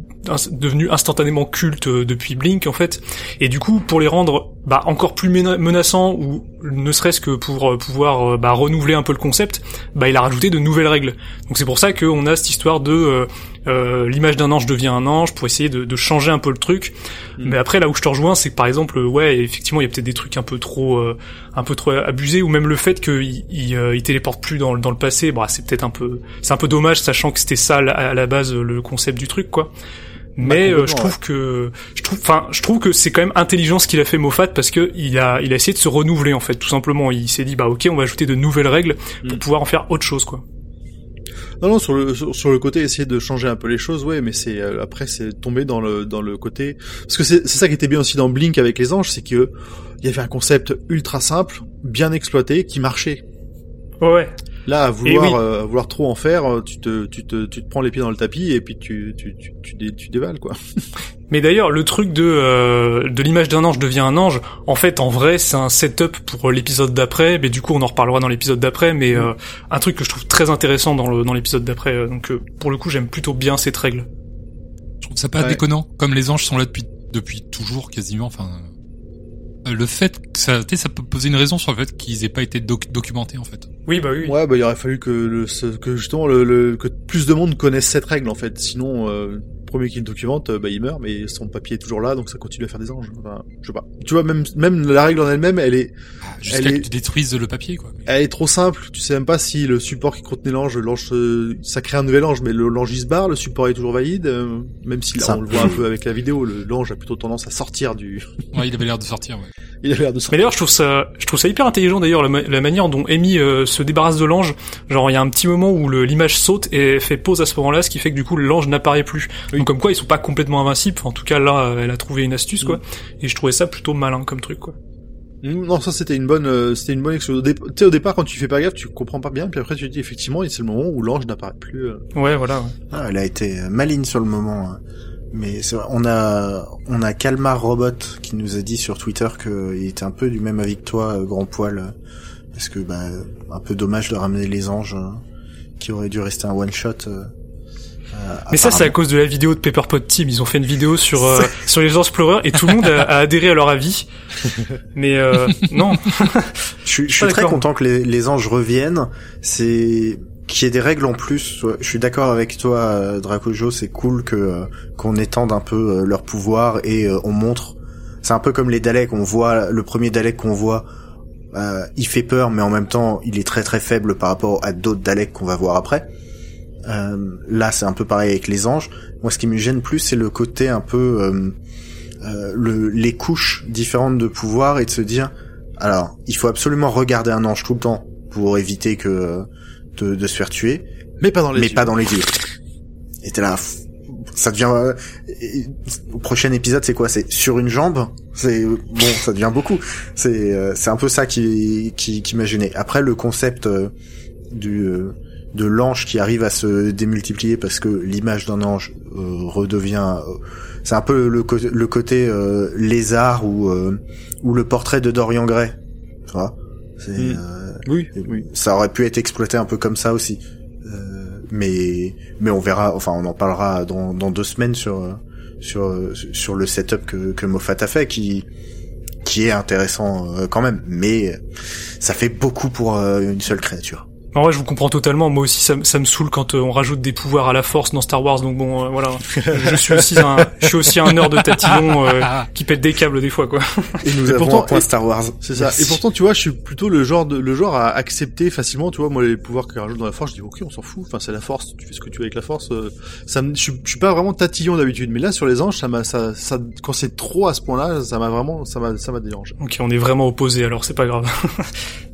E: devenus instantanément cultes euh, depuis Blink, en fait. Et du coup, pour les rendre bah, encore plus mena- menaçants, ou ne serait-ce que pour euh, pouvoir euh, bah, renouveler un peu le concept, bah, il a rajouté de nouvelles règles. Donc c'est pour ça qu'on a cette histoire de euh, euh, l'image d'un ange devient un ange, pour essayer de, de changer un peu le truc.
B: Mm.
E: Mais après, là où je te rejoins, c'est que par exemple, ouais, effectivement, il y a peut-être des trucs un peu trop, euh, un peu trop abusés, ou même le fait qu'il il, euh, il téléporte plus dans, le- dans le passé. Bah, c'est peut-être un peu, c'est un peu dommage, sachant que c'était ça à la- à la base le concept du truc, quoi. Mais
B: Bah,
E: euh, je trouve que, je trouve, enfin, je trouve que c'est quand même intelligent ce qu'il a fait Moffat parce que il a, il a essayé de se renouveler en fait, tout simplement. Il s'est dit, bah ok, on va ajouter de nouvelles règles pour
B: Mm.
E: pouvoir en faire autre chose, quoi.
B: Non, non, sur le sur, sur le côté essayer de changer un peu les choses, ouais, mais c'est euh, après c'est tomber dans le dans le côté parce que c'est c'est ça qui était bien aussi dans Blink avec les anges, c'est que il y avait un concept ultra simple, bien exploité, qui marchait.
E: Ouais, ouais.
B: Là, à vouloir
E: oui.
B: euh, à vouloir trop en faire, euh, tu te tu te tu te prends les pieds dans le tapis et puis tu tu tu tu, dé- tu dévales quoi.
E: Mais d'ailleurs, le truc de euh, de l'image d'un ange devient un ange, en fait, en vrai, c'est un setup pour l'épisode d'après. Mais du coup, on en reparlera dans l'épisode d'après. Mais euh, un truc que je trouve très intéressant dans le dans l'épisode d'après. euh, donc, euh, pour le coup, j'aime plutôt bien cette règle.
D: Je trouve ça pas
B: Ouais.
D: déconnant. Comme les anges sont là depuis depuis toujours quasiment. Enfin, euh, le fait que ça, tu sais, ça peut poser une raison sur le fait qu'ils aient pas été doc- documentés en fait.
E: Oui, bah oui.
B: Ouais, bah il aurait fallu que le que justement le, le que plus de monde connaisse cette règle en fait. Sinon, euh, premier qui le documente, euh, bah il meurt, mais son papier est toujours là, donc ça continue à faire des anges. Enfin, je sais pas. Tu vois, même même la règle en elle-même, elle est
D: Jusqu'à
B: Elle
D: que
B: est-
D: tu détruises le papier quoi. Mais-
B: Elle est trop simple, tu sais même pas si le support qui contenait l'ange, l'ange, se- ça crée un nouvel ange, mais le- l'ange il se barre, le support est toujours valide, euh, même si là
C: Ça.
B: on le voit un peu avec la vidéo, l'ange a plutôt tendance à sortir du,
D: Ouais, il avait l'air de sortir. Ouais.
B: il a l'air de
E: Mais
B: sortir.
E: d'ailleurs, je trouve ça, je trouve ça hyper intelligent d'ailleurs la, ma- la manière dont Amy euh, se débarrasse de l'ange. Genre, il y a un petit moment où l'image saute et fait pause à ce moment-là, ce qui fait que du coup l'ange n'apparaît plus.
B: Oui.
E: Donc comme quoi, ils sont pas complètement invincibles. Enfin, en tout cas, là, euh, elle a trouvé une astuce quoi. Et je trouvais ça plutôt malin comme truc quoi.
B: Mm, Non, ça c'était une bonne, euh, c'était une bonne expérience. Tu sais, au départ quand tu fais pas gaffe, tu comprends pas bien, puis après tu te dis effectivement, c'est le moment où l'ange n'apparaît plus. euh.
E: Ouais, voilà. ouais.
C: Ah, elle a été euh, maligne sur le moment. hein. Mais c'est vrai, on a on a Calmar Robot qui nous a dit sur Twitter qu'il était un peu du même avis que toi, euh, grand poil, parce que bah un peu dommage de ramener les anges euh, qui aurait dû rester un one shot. Euh,
E: Mais ça, c'est à cause de la vidéo de Pepperpot Team. Ils ont fait une vidéo sur euh, sur les anges pleureurs et tout le monde a, a adhéré à leur avis. Mais euh, non.
C: Je suis, je
E: pas
C: suis très content que les, les anges reviennent. C'est qu'il y ait des règles en plus. Je suis d'accord avec toi, euh, Dracojo. C'est cool que euh, qu'on étende un peu leur pouvoir et on montre. C'est un peu comme les Daleks. On voit le premier Dalek qu'on voit. euh, il fait peur, mais en même temps, il est très très faible par rapport à d'autres Daleks qu'on va voir après. Euh, là, c'est un peu pareil avec les anges. Moi, ce qui me gêne plus, c'est le côté un peu euh, euh, le, les couches différentes de pouvoir et de se dire, alors, il faut absolument regarder un ange tout le temps pour éviter que de, de se faire tuer,
B: Mais pas dans les
C: mais
B: yeux.
C: pas dans les yeux. Et t'es là, ça devient euh, au prochain épisode, c'est quoi? C'est sur une jambe? C'est bon, ça devient beaucoup. C'est euh, c'est un peu ça qui qui, qui m'a gêné. Après, le concept euh, du euh, de l'ange qui arrive à se démultiplier parce que l'image d'un ange euh, redevient euh, c'est un peu le, le côté euh, lézard ou euh, ou le portrait de Dorian Gray tu vois
B: Mm.
C: euh,
B: Oui, oui.
C: ça aurait pu être exploité un peu comme ça aussi Euh, mais mais on verra enfin on en parlera dans dans deux semaines sur sur sur le setup que que Moffat a fait qui qui est intéressant quand même mais ça fait beaucoup pour une seule créature
E: En vrai, je vous comprends totalement. Moi aussi, ça, me- ça me saoule quand euh, on rajoute des pouvoirs à la force dans Star Wars. Donc bon, euh, voilà. je suis aussi un, je suis aussi un nerd de tatillon euh, qui pète des câbles des fois, quoi.
C: et nous
B: Et
C: avons
B: pourtant-
C: un point Star Wars
B: C'est ça.
C: Merci.
B: Et pourtant, tu vois, je suis plutôt le genre de, le genre à accepter facilement, tu vois, moi, les pouvoirs qu'ils rajoutent dans la force, je dis, ok, on s'en fout. Enfin, c'est la force. Tu fais ce que tu veux avec la force. euh, ça me, je, suis- je suis pas vraiment tatillon d'habitude. Mais là, sur les anges, ça m'a, ça, ça, quand c'est trop à ce point-là, ça m'a vraiment, ça m'a, ça m'a dérangé.
E: Ok, on est vraiment opposés. Alors c'est pas grave.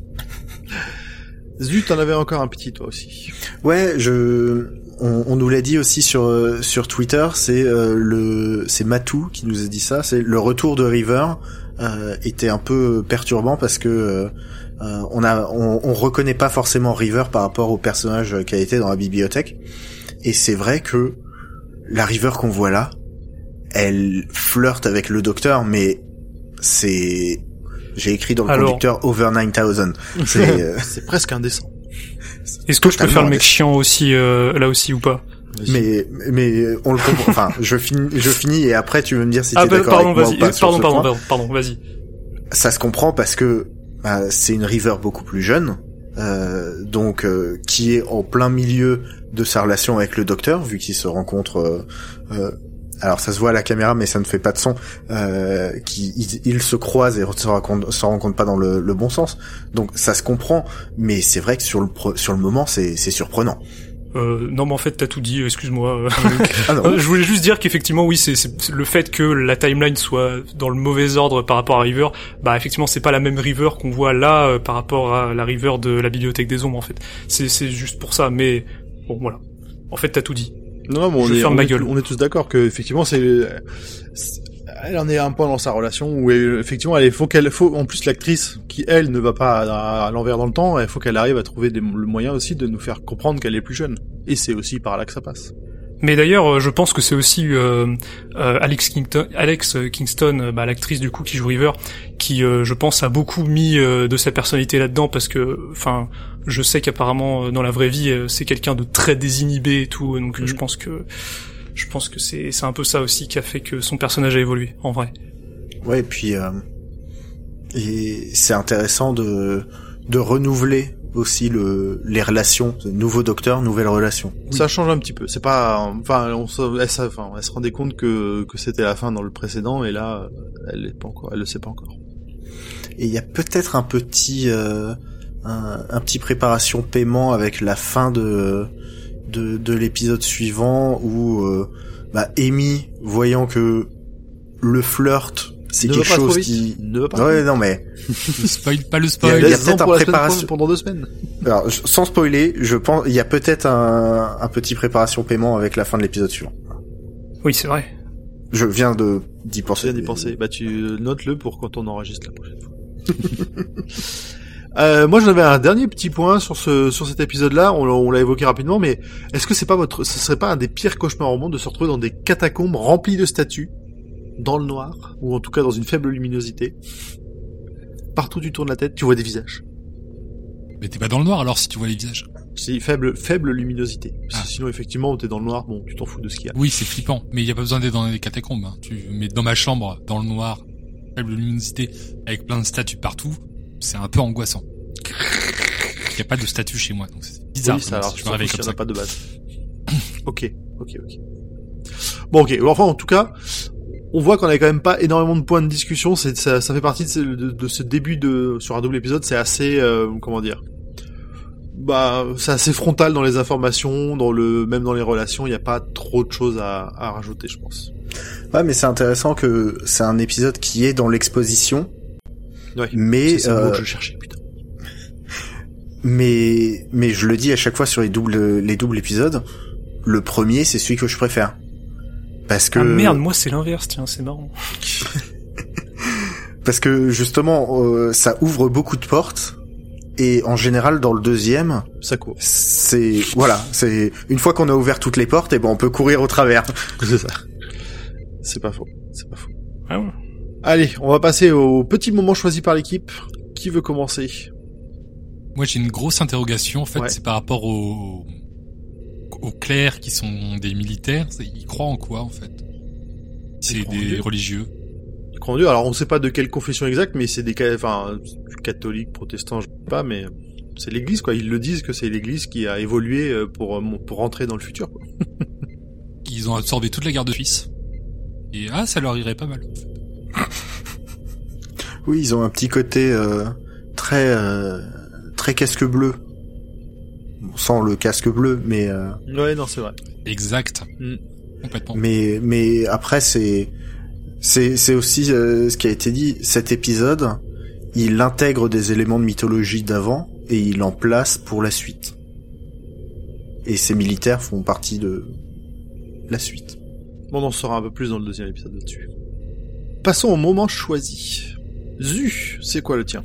B: Zut, t'en avais encore un petit, toi aussi.
C: Ouais, je, on, on nous l'a dit aussi sur euh, sur Twitter, c'est euh, le, c'est Matou qui nous a dit ça, c'est le retour de River euh, était un peu perturbant parce que euh, euh, on a, on, on reconnaît pas forcément River par rapport au personnage qui a été dans la bibliothèque, et c'est vrai que la River qu'on voit là, elle flirte avec le docteur, mais c'est, j'ai écrit dans le
E: Alors.
C: conducteur over 9000. C'est, euh,
B: C'est presque indécent.
E: Est-ce que je peux faire le mec chiant aussi euh, là aussi ou pas
C: Mais mais on le comprend. Enfin, je finis, je finis et après tu veux me dire si
E: Ah
C: t'es
E: bah,
C: d'accord
E: pardon,
C: avec moi ou pas sur
E: Pardon,
C: ce
E: pardon,
C: point.
E: pardon, pardon, vas-y.
C: Ça se comprend parce que bah, c'est une River beaucoup plus jeune, euh, donc euh, qui est en plein milieu de sa relation avec le docteur, vu qu'ils se rencontrent. euh, euh, alors ça se voit à la caméra, mais ça ne fait pas de son. Euh, qui ils, ils se croisent et se rencontrent, se rencontrent pas dans le, le bon sens. Donc ça se comprend, mais c'est vrai que sur le sur le moment, c'est c'est surprenant.
E: Euh, non, mais en fait, t'as tout dit. Excuse-moi.
C: Ah.
E: Euh, je voulais juste dire qu'effectivement, oui, c'est le fait que la timeline soit dans le mauvais ordre par rapport à River. Bah, effectivement, c'est pas la même River qu'on voit là euh, par rapport à la River de la bibliothèque des ombres, en fait. C'est c'est juste pour ça. Mais bon, voilà. En fait, t'as tout dit.
B: Non, mais on
E: Je
B: est,
E: ferme
B: on,
E: ma
B: est, on est tous d'accord que effectivement c'est, elle en est à un point dans sa relation où elle- effectivement elle faut qu'elle faut en plus l'actrice qui elle ne va pas à, à l'envers dans le temps, il faut qu'elle arrive à trouver des, le moyen aussi de nous faire comprendre qu'elle est plus jeune. Et c'est aussi par là que ça passe.
E: Mais d'ailleurs, euh, je pense que c'est aussi euh, euh, Alex Kingston, Alex Kingston, euh, bah, l'actrice du coup qui joue River, qui, euh, je pense, a beaucoup mis euh, de sa personnalité là-dedans parce que, enfin, je sais qu'apparemment euh, dans la vraie vie, euh, c'est quelqu'un de très désinhibé et tout, donc euh, je pense que, je pense que c'est c'est un peu ça aussi qui a fait que son personnage a évolué, en vrai.
C: Ouais, et puis euh, et c'est intéressant de de renouveler aussi le les relations, nouveau docteur, nouvelle relation.
B: Ça change un petit peu. C'est pas, enfin, on se, elle, ça- enfin, elle se rendait compte que que c'était la fin dans le précédent et là, elle est pas encore, elle le sait pas encore.
C: Et il y a peut-être un petit euh, un, un petit préparation paiement avec la fin de de, de l'épisode suivant où euh, bah Amy voyant que le flirt c'est
B: Ne
C: quelque chose qui
B: Ne va pas.
C: ouais non mais
D: Le spoil, pas le
C: Il y
D: spoil.
C: a
B: Laisse-en
C: peut-être un préparation-
B: pendant deux semaines.
C: alors je- sans spoiler je pense il y a peut-être un, un petit préparation paiement avec la fin de l'épisode suivant
E: Oui, c'est vrai.
C: je viens de d'y penser
B: J'ai d'y penser. Bah, tu notes-le pour quand on enregistre la prochaine fois. Euh, moi, j'en avais un dernier petit point sur ce sur cet épisode-là. On, l'a- on l'a évoqué rapidement, mais est-ce que c'est pas votre, ce serait pas un des pires cauchemars au monde de se retrouver dans des catacombes remplies de statues, dans le noir, ou en tout cas dans une faible luminosité. Partout tu tournes la tête, tu vois des visages.
D: Mais t'es pas dans le noir alors si tu vois les visages.
B: C'est faible faible luminosité.
D: Ah.
B: Sinon, effectivement, t'es dans le noir, bon, tu t'en fous de ce qu'il y a.
D: Oui, c'est flippant, mais il y a pas besoin d'être dans les catacombes. Hein. Tu mets dans ma chambre, dans le noir, faible luminosité, avec plein de statues partout, c'est un peu angoissant. Il y a pas de statues chez moi, donc c'est bizarre.
B: police, alors
D: je me réveille comme ça.
B: pas de base. ok, ok, ok. Bon, ok. Enfin, en tout cas, on voit qu'on avait quand même pas énormément de points de discussion. C'est ça, ça fait partie de ce, de, de ce début de sur un double épisode. C'est assez, euh, comment dire, bah, c'est assez frontal dans les informations, dans le même dans les relations. Il n'y a pas trop de choses à, à rajouter, je pense.
C: Ouais, mais c'est intéressant que c'est un épisode qui est dans l'exposition,
B: Ouais.
C: mais
B: C'est
C: euh,
B: je cherchais, putain.
C: mais mais je le dis à chaque fois sur les doubles les doubles épisodes, le premier c'est celui que je préfère. Parce que
E: Ah merde, moi c'est l'inverse, tiens, c'est marrant.
C: parce que justement euh, ça ouvre beaucoup de portes et en général dans le deuxième
B: Ça court.
C: c'est voilà c'est une fois qu'on a ouvert toutes les portes et ben on peut courir au travers.
B: C'est ça. C'est pas faux. C'est pas faux.
E: Ah ouais.
B: Allez, on va passer au petit moment choisi par l'équipe. Qui veut commencer?
D: Moi, j'ai une grosse interrogation. En fait,
B: Ouais.
D: c'est par rapport aux aux clercs qui sont des militaires. Ils croient en quoi, en fait? C'est
B: croient en
D: des
B: Dieu.
D: religieux.
B: Grand Dieu. Alors, on sait pas de quelle confession exacte, mais c'est des, enfin, catholiques, protestants, je sais pas, mais c'est l'Église, quoi. Ils le disent que c'est l'Église qui a évolué euh, pour euh, pour rentrer dans le futur. Quoi.
D: Ils ont absorbé toute la garde de fils. Et ah, ça leur irait pas mal. en fait.
C: Oui, ils ont un petit côté euh, très euh, très casque bleu. Sans le casque bleu, mais euh,
B: Ouais, non, c'est vrai.
D: Exact.
B: Mm.
D: Complètement.
C: mais mais après c'est c'est c'est aussi euh, ce qui a été dit. Cet épisode, il intègre des éléments de mythologie d'avant et il en place pour la suite. Et ces militaires font partie de la suite.
B: Bon, on en saura un peu plus dans le deuxième épisode là-dessus. Passons au moment choisi. Zu, c'est quoi le tien?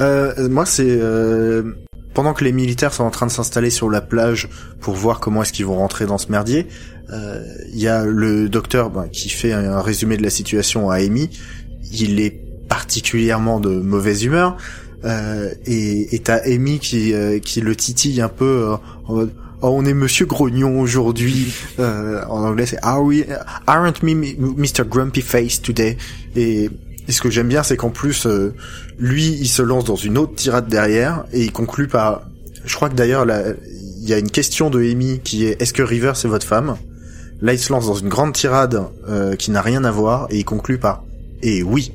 C: Euh, moi, c'est euh, pendant que les militaires sont en train de s'installer sur la plage pour voir comment est-ce qu'ils vont rentrer dans ce merdier. euh, Il y a le docteur ben, qui fait un, résumé de la situation à Amy. Il est particulièrement de mauvaise humeur. Euh, et t'as Amy qui euh, qui le titille un peu euh, en mode Oh, on est Monsieur Grognon aujourd'hui. Euh, en anglais, c'est Are we, aren't me Mr. Grumpy Face today? Et, et ce que j'aime bien, c'est qu'en plus, euh, lui, il se lance dans une autre tirade derrière et il conclut par. Je crois que d'ailleurs, là, il y a une question de Amy qui est Est-ce que River c'est votre femme? Là, il se lance dans une grande tirade euh, qui n'a rien à voir et il conclut par Et oui,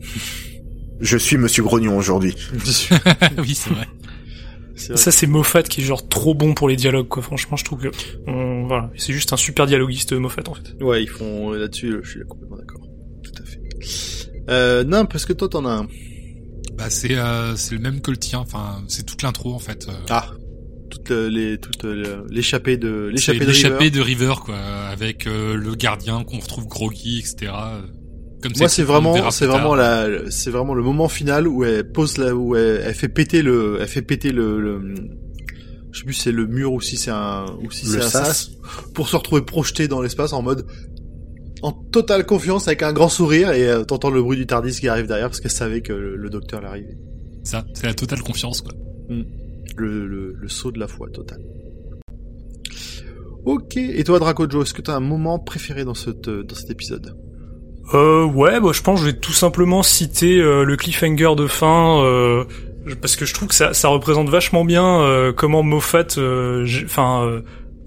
C: je suis Monsieur Grognon aujourd'hui.
D: oui, c'est vrai.
B: C'est vrai.
E: Ça c'est Moffat qui est genre trop bon pour les dialogues quoi. Franchement, je trouve que on- voilà, c'est juste un super dialoguiste Moffat en fait.
B: Ouais, ils font là-dessus, je suis complètement d'accord. Tout à fait. Euh, non, parce que toi, t'en as un.
D: Bah, c'est euh, c'est le même que le tien. Enfin, c'est toute l'intro en fait. Euh,
B: Ah. Toutes euh, les, toutes euh, l'échappée de, l'échappée de
D: l'échappée
B: River.
D: de River, quoi, avec euh, le gardien qu'on retrouve groggy, etc. Comme
B: Moi, c'est vraiment, c'est vraiment la, c'est vraiment le moment final où elle pose là, où elle, elle fait péter le, elle fait péter le, le je sais plus si c'est le mur ou si c'est un, ou si c'est un
C: sas.
B: sas, pour se retrouver projeté dans l'espace en mode, en totale confiance avec un grand sourire et euh, t'entends le bruit du Tardis qui arrive derrière parce qu'elle savait que le, le docteur l'arrivait.
D: Ça, c'est la totale confiance, quoi.
B: Le, le, le saut de la foi total. Ok. Et toi, Draco Joe, est-ce que t'as un moment préféré dans cette, dans cet épisode?
E: Euh, ouais, bah, je pense que je vais tout simplement citer euh, le cliffhanger de fin, euh, parce que je trouve que ça, ça représente vachement bien euh, comment Moffat, euh, enfin, euh,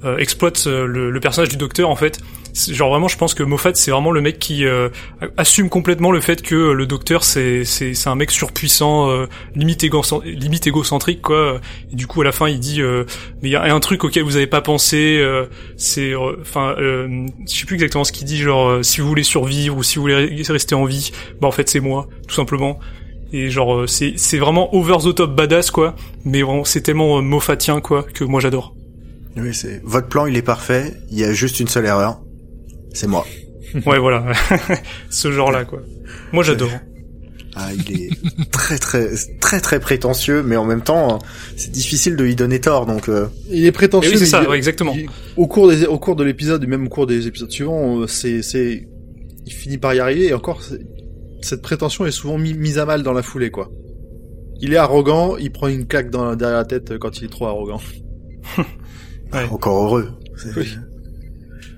E: euh, exploite euh, le, le personnage du docteur en fait. Genre vraiment, je pense que Moffat c'est vraiment le mec qui euh, assume complètement le fait que le docteur c'est c'est c'est un mec surpuissant, euh, limite égocent- limite égocentrique quoi. Et du coup à la fin il dit euh, mais il y a un truc auquel vous avez pas pensé, euh, c'est euh, enfin euh, je sais plus exactement ce qu'il dit genre si vous voulez survivre ou si vous voulez re- rester en vie, bah en fait c'est moi tout simplement. Et genre c'est c'est vraiment over the top badass quoi, mais vraiment c'est tellement euh, moffatien quoi que moi j'adore.
C: Oui, c'est votre plan, il est parfait. Il y a juste une seule erreur. C'est moi.
E: Ouais voilà, ce genre là quoi. Moi j'adore.
C: Ah, il est très très très très prétentieux, mais en même temps, c'est difficile de lui donner tort. Donc, euh,
B: Il est prétentieux.
E: Oui, c'est ça,
B: il-
E: ouais, exactement.
B: il- au cours des, au cours de l'épisode et même au cours des épisodes suivants, euh, c'est, c'est, il finit par y arriver et encore, cette prétention est souvent mi- mise à mal dans la foulée, quoi. Il est arrogant, il prend une claque dans, derrière la tête quand il est trop arrogant.
E: Ouais.
C: encore heureux.
B: Oui.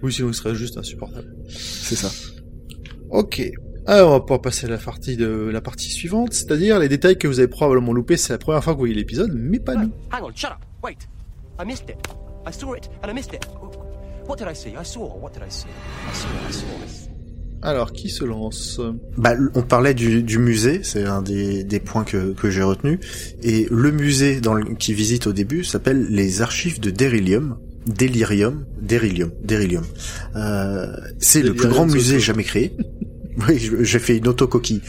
B: Oui, sinon il serait juste insupportable.
C: c'est ça.
B: Ok. Alors, on va pouvoir passer à la partie de la partie suivante, c'est-à-dire les détails que vous avez probablement loupés. C'est la première fois que vous voyez l'épisode, mais pas nous.
G: Hang on, shut up. Wait.
F: I missed it. I saw it and I missed it. What did I see? I saw. What did I see? I saw. I saw. I saw.
B: Alors, qui se lance?
C: Bah, on parlait du, du musée, c'est un des, des points que, que j'ai retenu. Et le musée dans le, qui visite au début s'appelle les archives de Derilium. Delirium, Derilium, Derilium. Euh, c'est le plus grand musée jamais créé. oui, j'ai fait une autocoquille.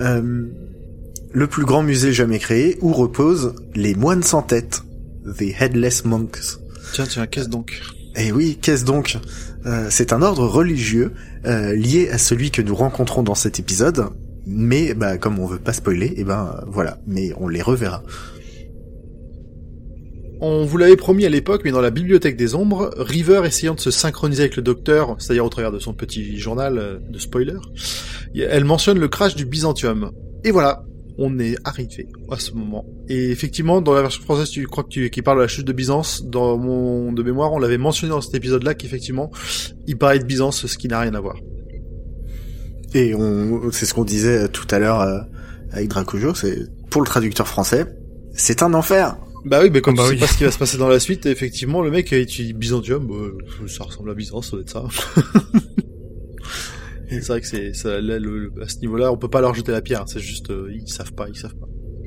C: Euh, le plus grand musée jamais créé où reposent les moines sans tête, the headless monks.
B: Tiens, tiens, qu'est-ce donc?
C: Eh oui, qu'est-ce donc? Euh, C'est un ordre religieux euh, lié à celui que nous rencontrons dans cet épisode, mais bah, comme on veut pas spoiler, et ben voilà, mais on les reverra.
B: On vous l'avait promis à l'époque, mais dans la bibliothèque des ombres, River essayant de se synchroniser avec le docteur, c'est-à-dire au travers de son petit journal euh, de spoiler, elle mentionne le crash du Byzantium. Et voilà, on est arrivé à ce moment. Et effectivement, dans la version française, tu crois que tu, qui parle de la chute de Byzance, dans mon de mémoire, on l'avait mentionné dans cet épisode-là qu'effectivement, il parlait de Byzance, ce qui n'a rien à voir.
C: Et on, c'est ce qu'on disait tout à l'heure euh, avec Dracojo, c'est pour le traducteur français, c'est un enfer.
B: Bah oui, mais comme
E: Bah
B: tu sais
E: oui.
B: pas ce qui va se passer dans la suite, effectivement, le mec a étudié Byzantium, bah, ça ressemble à Byzance, ça doit être ça. C'est vrai que c'est, ça, là, le- à ce niveau-là, on peut pas leur jeter la pierre, c'est juste, euh, ils savent pas, ils savent pas.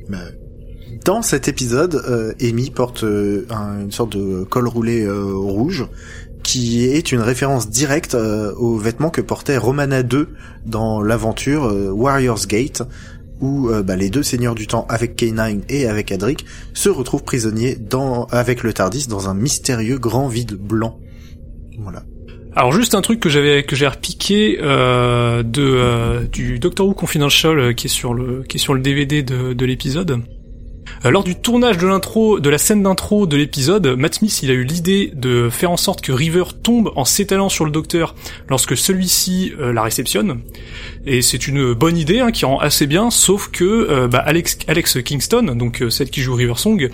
C: Bah, dans cet épisode, euh, Amy porte euh, un- une sorte de col roulé euh, rouge qui est une référence directe euh, aux vêtements que portait Romana II dans l'aventure euh, Warriors Gate où euh, bah, les deux seigneurs du temps avec K9 et avec Adric se retrouvent prisonniers dans avec le Tardis dans un mystérieux grand vide blanc. Voilà.
E: Alors juste un truc que j'avais que j'ai repiqué euh, de euh, du Doctor Who Confidential euh, qui est sur le qui est sur le DVD de, de l'épisode. Euh, lors du tournage de l'intro, de la scène d'intro de l'épisode, Matt Smith il a eu l'idée de faire en sorte que River tombe en s'étalant sur le Docteur lorsque celui-ci euh, la réceptionne. Et c'est une bonne idée hein, qui rend assez bien, sauf que euh, bah, Alex, Alex Kingston, donc euh, celle qui joue River Song,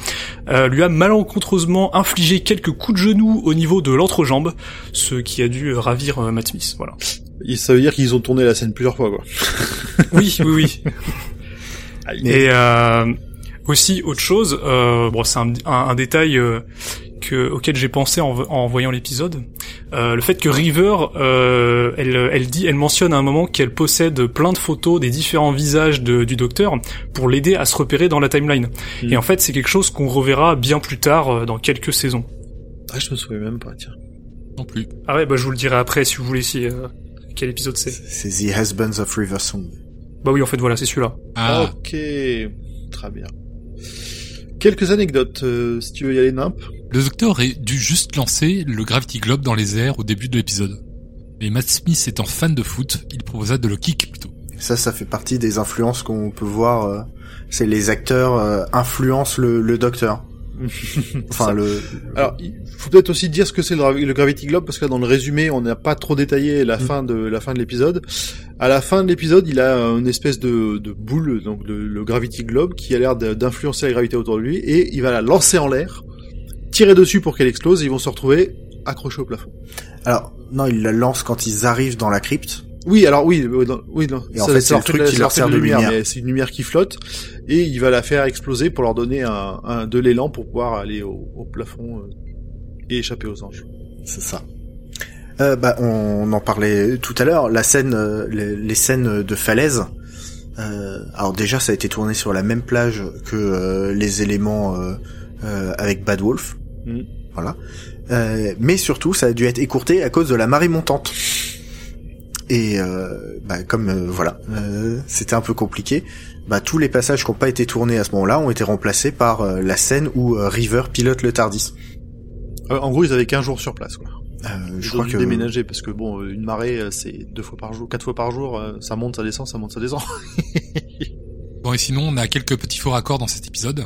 E: lui a malencontreusement infligé quelques coups de genou au niveau de l'entrejambe, ce qui a dû ravir Matt Smith. Voilà.
B: Et ça veut dire qu'ils ont tourné la scène plusieurs fois, quoi.
E: Oui, oui, oui. Et euh, aussi autre chose, euh, bon, c'est un, un- un détail euh, que, auquel j'ai pensé en, en voyant l'épisode, euh, le fait que River, euh, elle, elle dit, elle mentionne à un moment qu'elle possède plein de photos des différents visages de- du Docteur pour l'aider à se repérer dans la timeline.
B: Mm.
E: Et en fait, c'est quelque chose qu'on reverra bien plus tard euh, dans quelques saisons.
B: Ah, je me souviens même pas, tiens.
D: Non plus.
E: Ah ouais, bah je vous le dirai après si vous voulez si euh, quel épisode c'est.
C: C'est The Husbands of River Song.
E: Bah oui, en fait voilà, c'est celui-là.
D: Ah,
B: Ok, très bien. Quelques anecdotes, euh, si tu veux y aller, Nimp.
D: le docteur aurait dû juste lancer le Gravity Globe dans les airs au début de l'épisode. Mais Matt Smith étant fan de foot, il proposa de le kick plutôt.
C: Ça, ça fait partie des influences qu'on peut voir. euh, c'est les acteurs euh, influencent le, le docteur. Enfin,
B: Ça.
C: le.
B: Alors, il faut peut-être aussi dire ce que c'est le, Gra- le Gravity Globe, parce que là, dans le résumé, on n'a pas trop détaillé la
C: Mm.
B: fin de la fin de l'épisode. À la fin de l'épisode, il a une espèce de, de boule, donc le, le Gravity Globe, qui a l'air d'influencer la gravité autour de lui, et il va la lancer en l'air, tirer dessus pour qu'elle explose, et ils vont se retrouver accrochés au plafond.
C: Alors, non, ils la lancent quand ils arrivent dans la crypte.
B: Oui, alors oui, oui, non, oui, non.
C: Et en fait, c'est le truc qui leur sert de lumière.
B: mais c'est une lumière qui flotte, et il va la faire exploser pour leur donner un, un de l'élan pour pouvoir aller au, au plafond euh, et échapper aux anges.
C: C'est ça. Euh, bah, on en parlait tout à l'heure. La scène, euh, les, les scènes de falaise. Euh, alors déjà, ça a été tourné sur la même plage que euh, les éléments euh, euh, avec Bad Wolf.
B: Mhm.
C: Voilà. Euh, mais surtout, ça a dû être écourté à cause de la marée montante. Et euh, bah, comme euh, voilà, euh, c'était un peu compliqué. Bah, tous les passages qui n'ont pas été tournés à ce moment-là ont été remplacés par euh, la scène où euh, River pilote le Tardis.
B: Euh, en gros, ils avaient 15 jours sur place, quoi.
C: Euh,
B: Ils
C: je
B: ont
C: crois
B: dû
C: que
B: déménager parce que bon, une marée, c'est deux fois par jour, quatre fois par jour, ça monte, ça descend, ça monte, ça descend.
D: Bon, et sinon, on a quelques petits faux raccords dans cet épisode.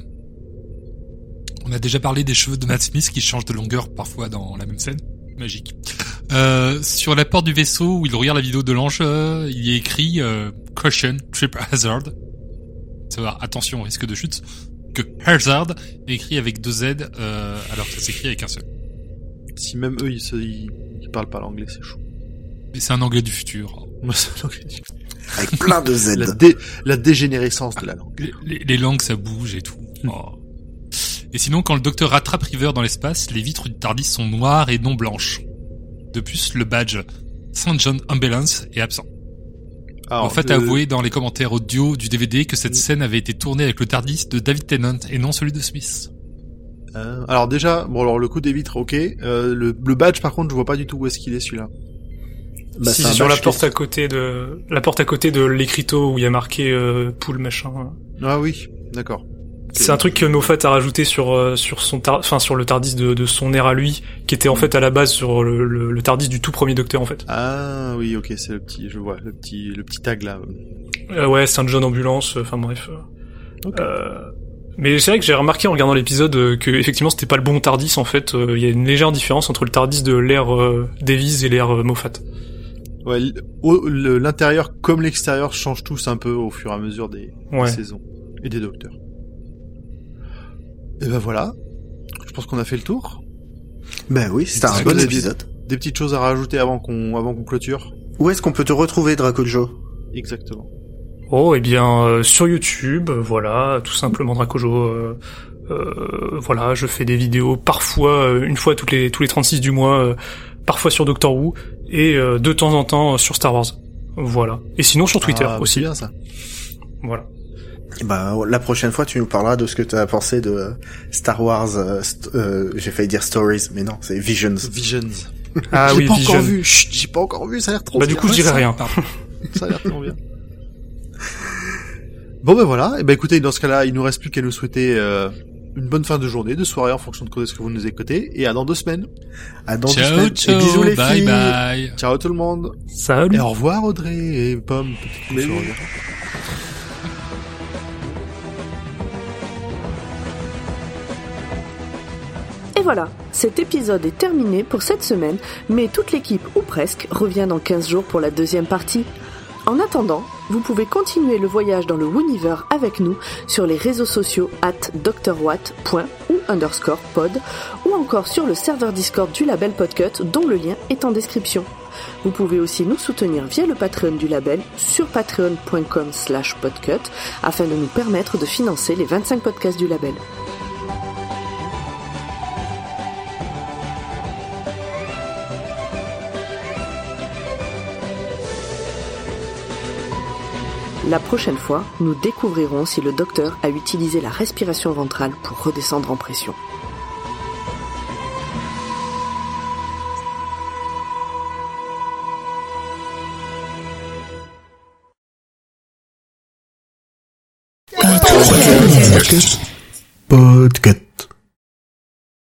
D: On a déjà parlé des cheveux de Matt Smith qui changent de longueur parfois dans la même scène. Magique. Euh, sur la porte du vaisseau où il regarde la vidéo de l'ange, euh, il y est écrit euh, Caution, Trip Hazard. Ça va, attention, risque de chute. Que Hazard est écrit avec deux Z euh, alors que ça s'écrit avec un seul.
B: si même eux, ils, se, ils, ils parlent pas l'anglais, c'est chaud.
D: Et c'est un anglais du futur.
B: Moi, c'est l'anglais du-
C: avec plein de Z.
B: la, dé, la dégénérescence de la langue.
D: Les, les- les langues, ça bouge et tout. Oh. Et sinon, quand le docteur rattrape River dans l'espace, les vitres du TARDIS sont noires et non blanches. De plus, le badge St. John Ambulance est absent.
B: Alors,
D: en fait,
B: le-
D: avoué dans les commentaires audio du DVD que cette scène avait été tournée avec le TARDIS de David Tennant et non celui de Smith.
B: euh, alors déjà, bon alors le coup des vitres, ok. Euh, le, le badge, par contre, je vois pas du tout où est-ce qu'il est celui-là.
C: Bah,
E: si sur la porte à côté de la porte à côté de l'écriteau où il y a marqué euh, pool machin.
B: Ah oui, d'accord.
E: C'est un truc que Moffat a rajouté sur euh, sur son tar- enfin sur le Tardis de, de son air à lui, qui était en fait à la base sur le, le, le Tardis du tout premier Docteur en fait.
B: Ah oui, ok, c'est le petit, je vois, le petit, le petit tag là.
E: Euh, ouais, Saint John ambulance, enfin bref.
B: Ok.
E: Euh, mais c'est vrai que j'ai remarqué en regardant l'épisode euh, que effectivement c'était pas le bon Tardis en fait. Euh, Il y a une légère différence entre le Tardis de l'ère euh, Davies et l'ère euh, Moffat.
B: Ouais, l'intérieur comme l'extérieur changent tous un peu au fur et à mesure des, des
E: Ouais.
B: saisons et des docteurs. Et ben voilà. Je pense qu'on a fait le tour.
C: Ben oui, c'était un bon épisode.
B: Des petites choses à rajouter avant qu'on avant qu'on clôture?
C: Où est-ce qu'on peut te retrouver, Dracojo?
B: Exactement.
E: Oh, eh bien, euh, sur YouTube, voilà, tout simplement Dracojo. Euh, euh, voilà, je fais des vidéos parfois, euh, une fois toutes les tous les 36 du mois, euh, parfois sur Doctor Who et euh, de temps en temps euh, sur Star Wars. Voilà. Et sinon sur Twitter
B: Ah,
E: aussi.
B: C'est bien ça.
E: Voilà.
C: Bah la prochaine fois, tu nous parleras de ce que tu as pensé de Star Wars. euh, st- euh, J'ai failli dire Stories, mais non, c'est Visions.
B: Visions.
E: Ah
B: j'ai
E: oui,
B: pas
E: Vision.
B: encore vu. J'ai pas encore vu. Ça a l'air trop.
E: Bah
B: bien.
E: du coup, je dirais rien.
B: Ça a l'air trop bien. Bon ben voilà. Et ben écoutez, dans ce cas-là, il nous reste plus qu'à nous souhaiter euh, une bonne fin de journée, de soirée en fonction de quand est-ce que vous nous écoutez. Et à dans deux semaines.
C: À dans deux semaines.
D: ciao,
C: Et bisous les
D: bye
C: filles.
D: bye.
B: Ciao tout le monde.
E: Salut.
B: Et au revoir Audrey et Pomme.
C: Mais
A: Et voilà, cet épisode est terminé pour cette semaine, mais toute l'équipe, ou presque, revient dans 15 jours pour la deuxième partie. En attendant, vous pouvez continuer le voyage dans le Wooniver avec nous sur les réseaux sociaux at drwatt. ou underscore pod, ou encore sur le serveur Discord du label Podcut dont le lien est en description. Vous pouvez aussi nous soutenir via le Patreon du label sur patreon.com slash podcut afin de nous permettre de financer les 25 podcasts du label. La prochaine fois, nous découvrirons si le docteur a utilisé la respiration ventrale pour redescendre en pression.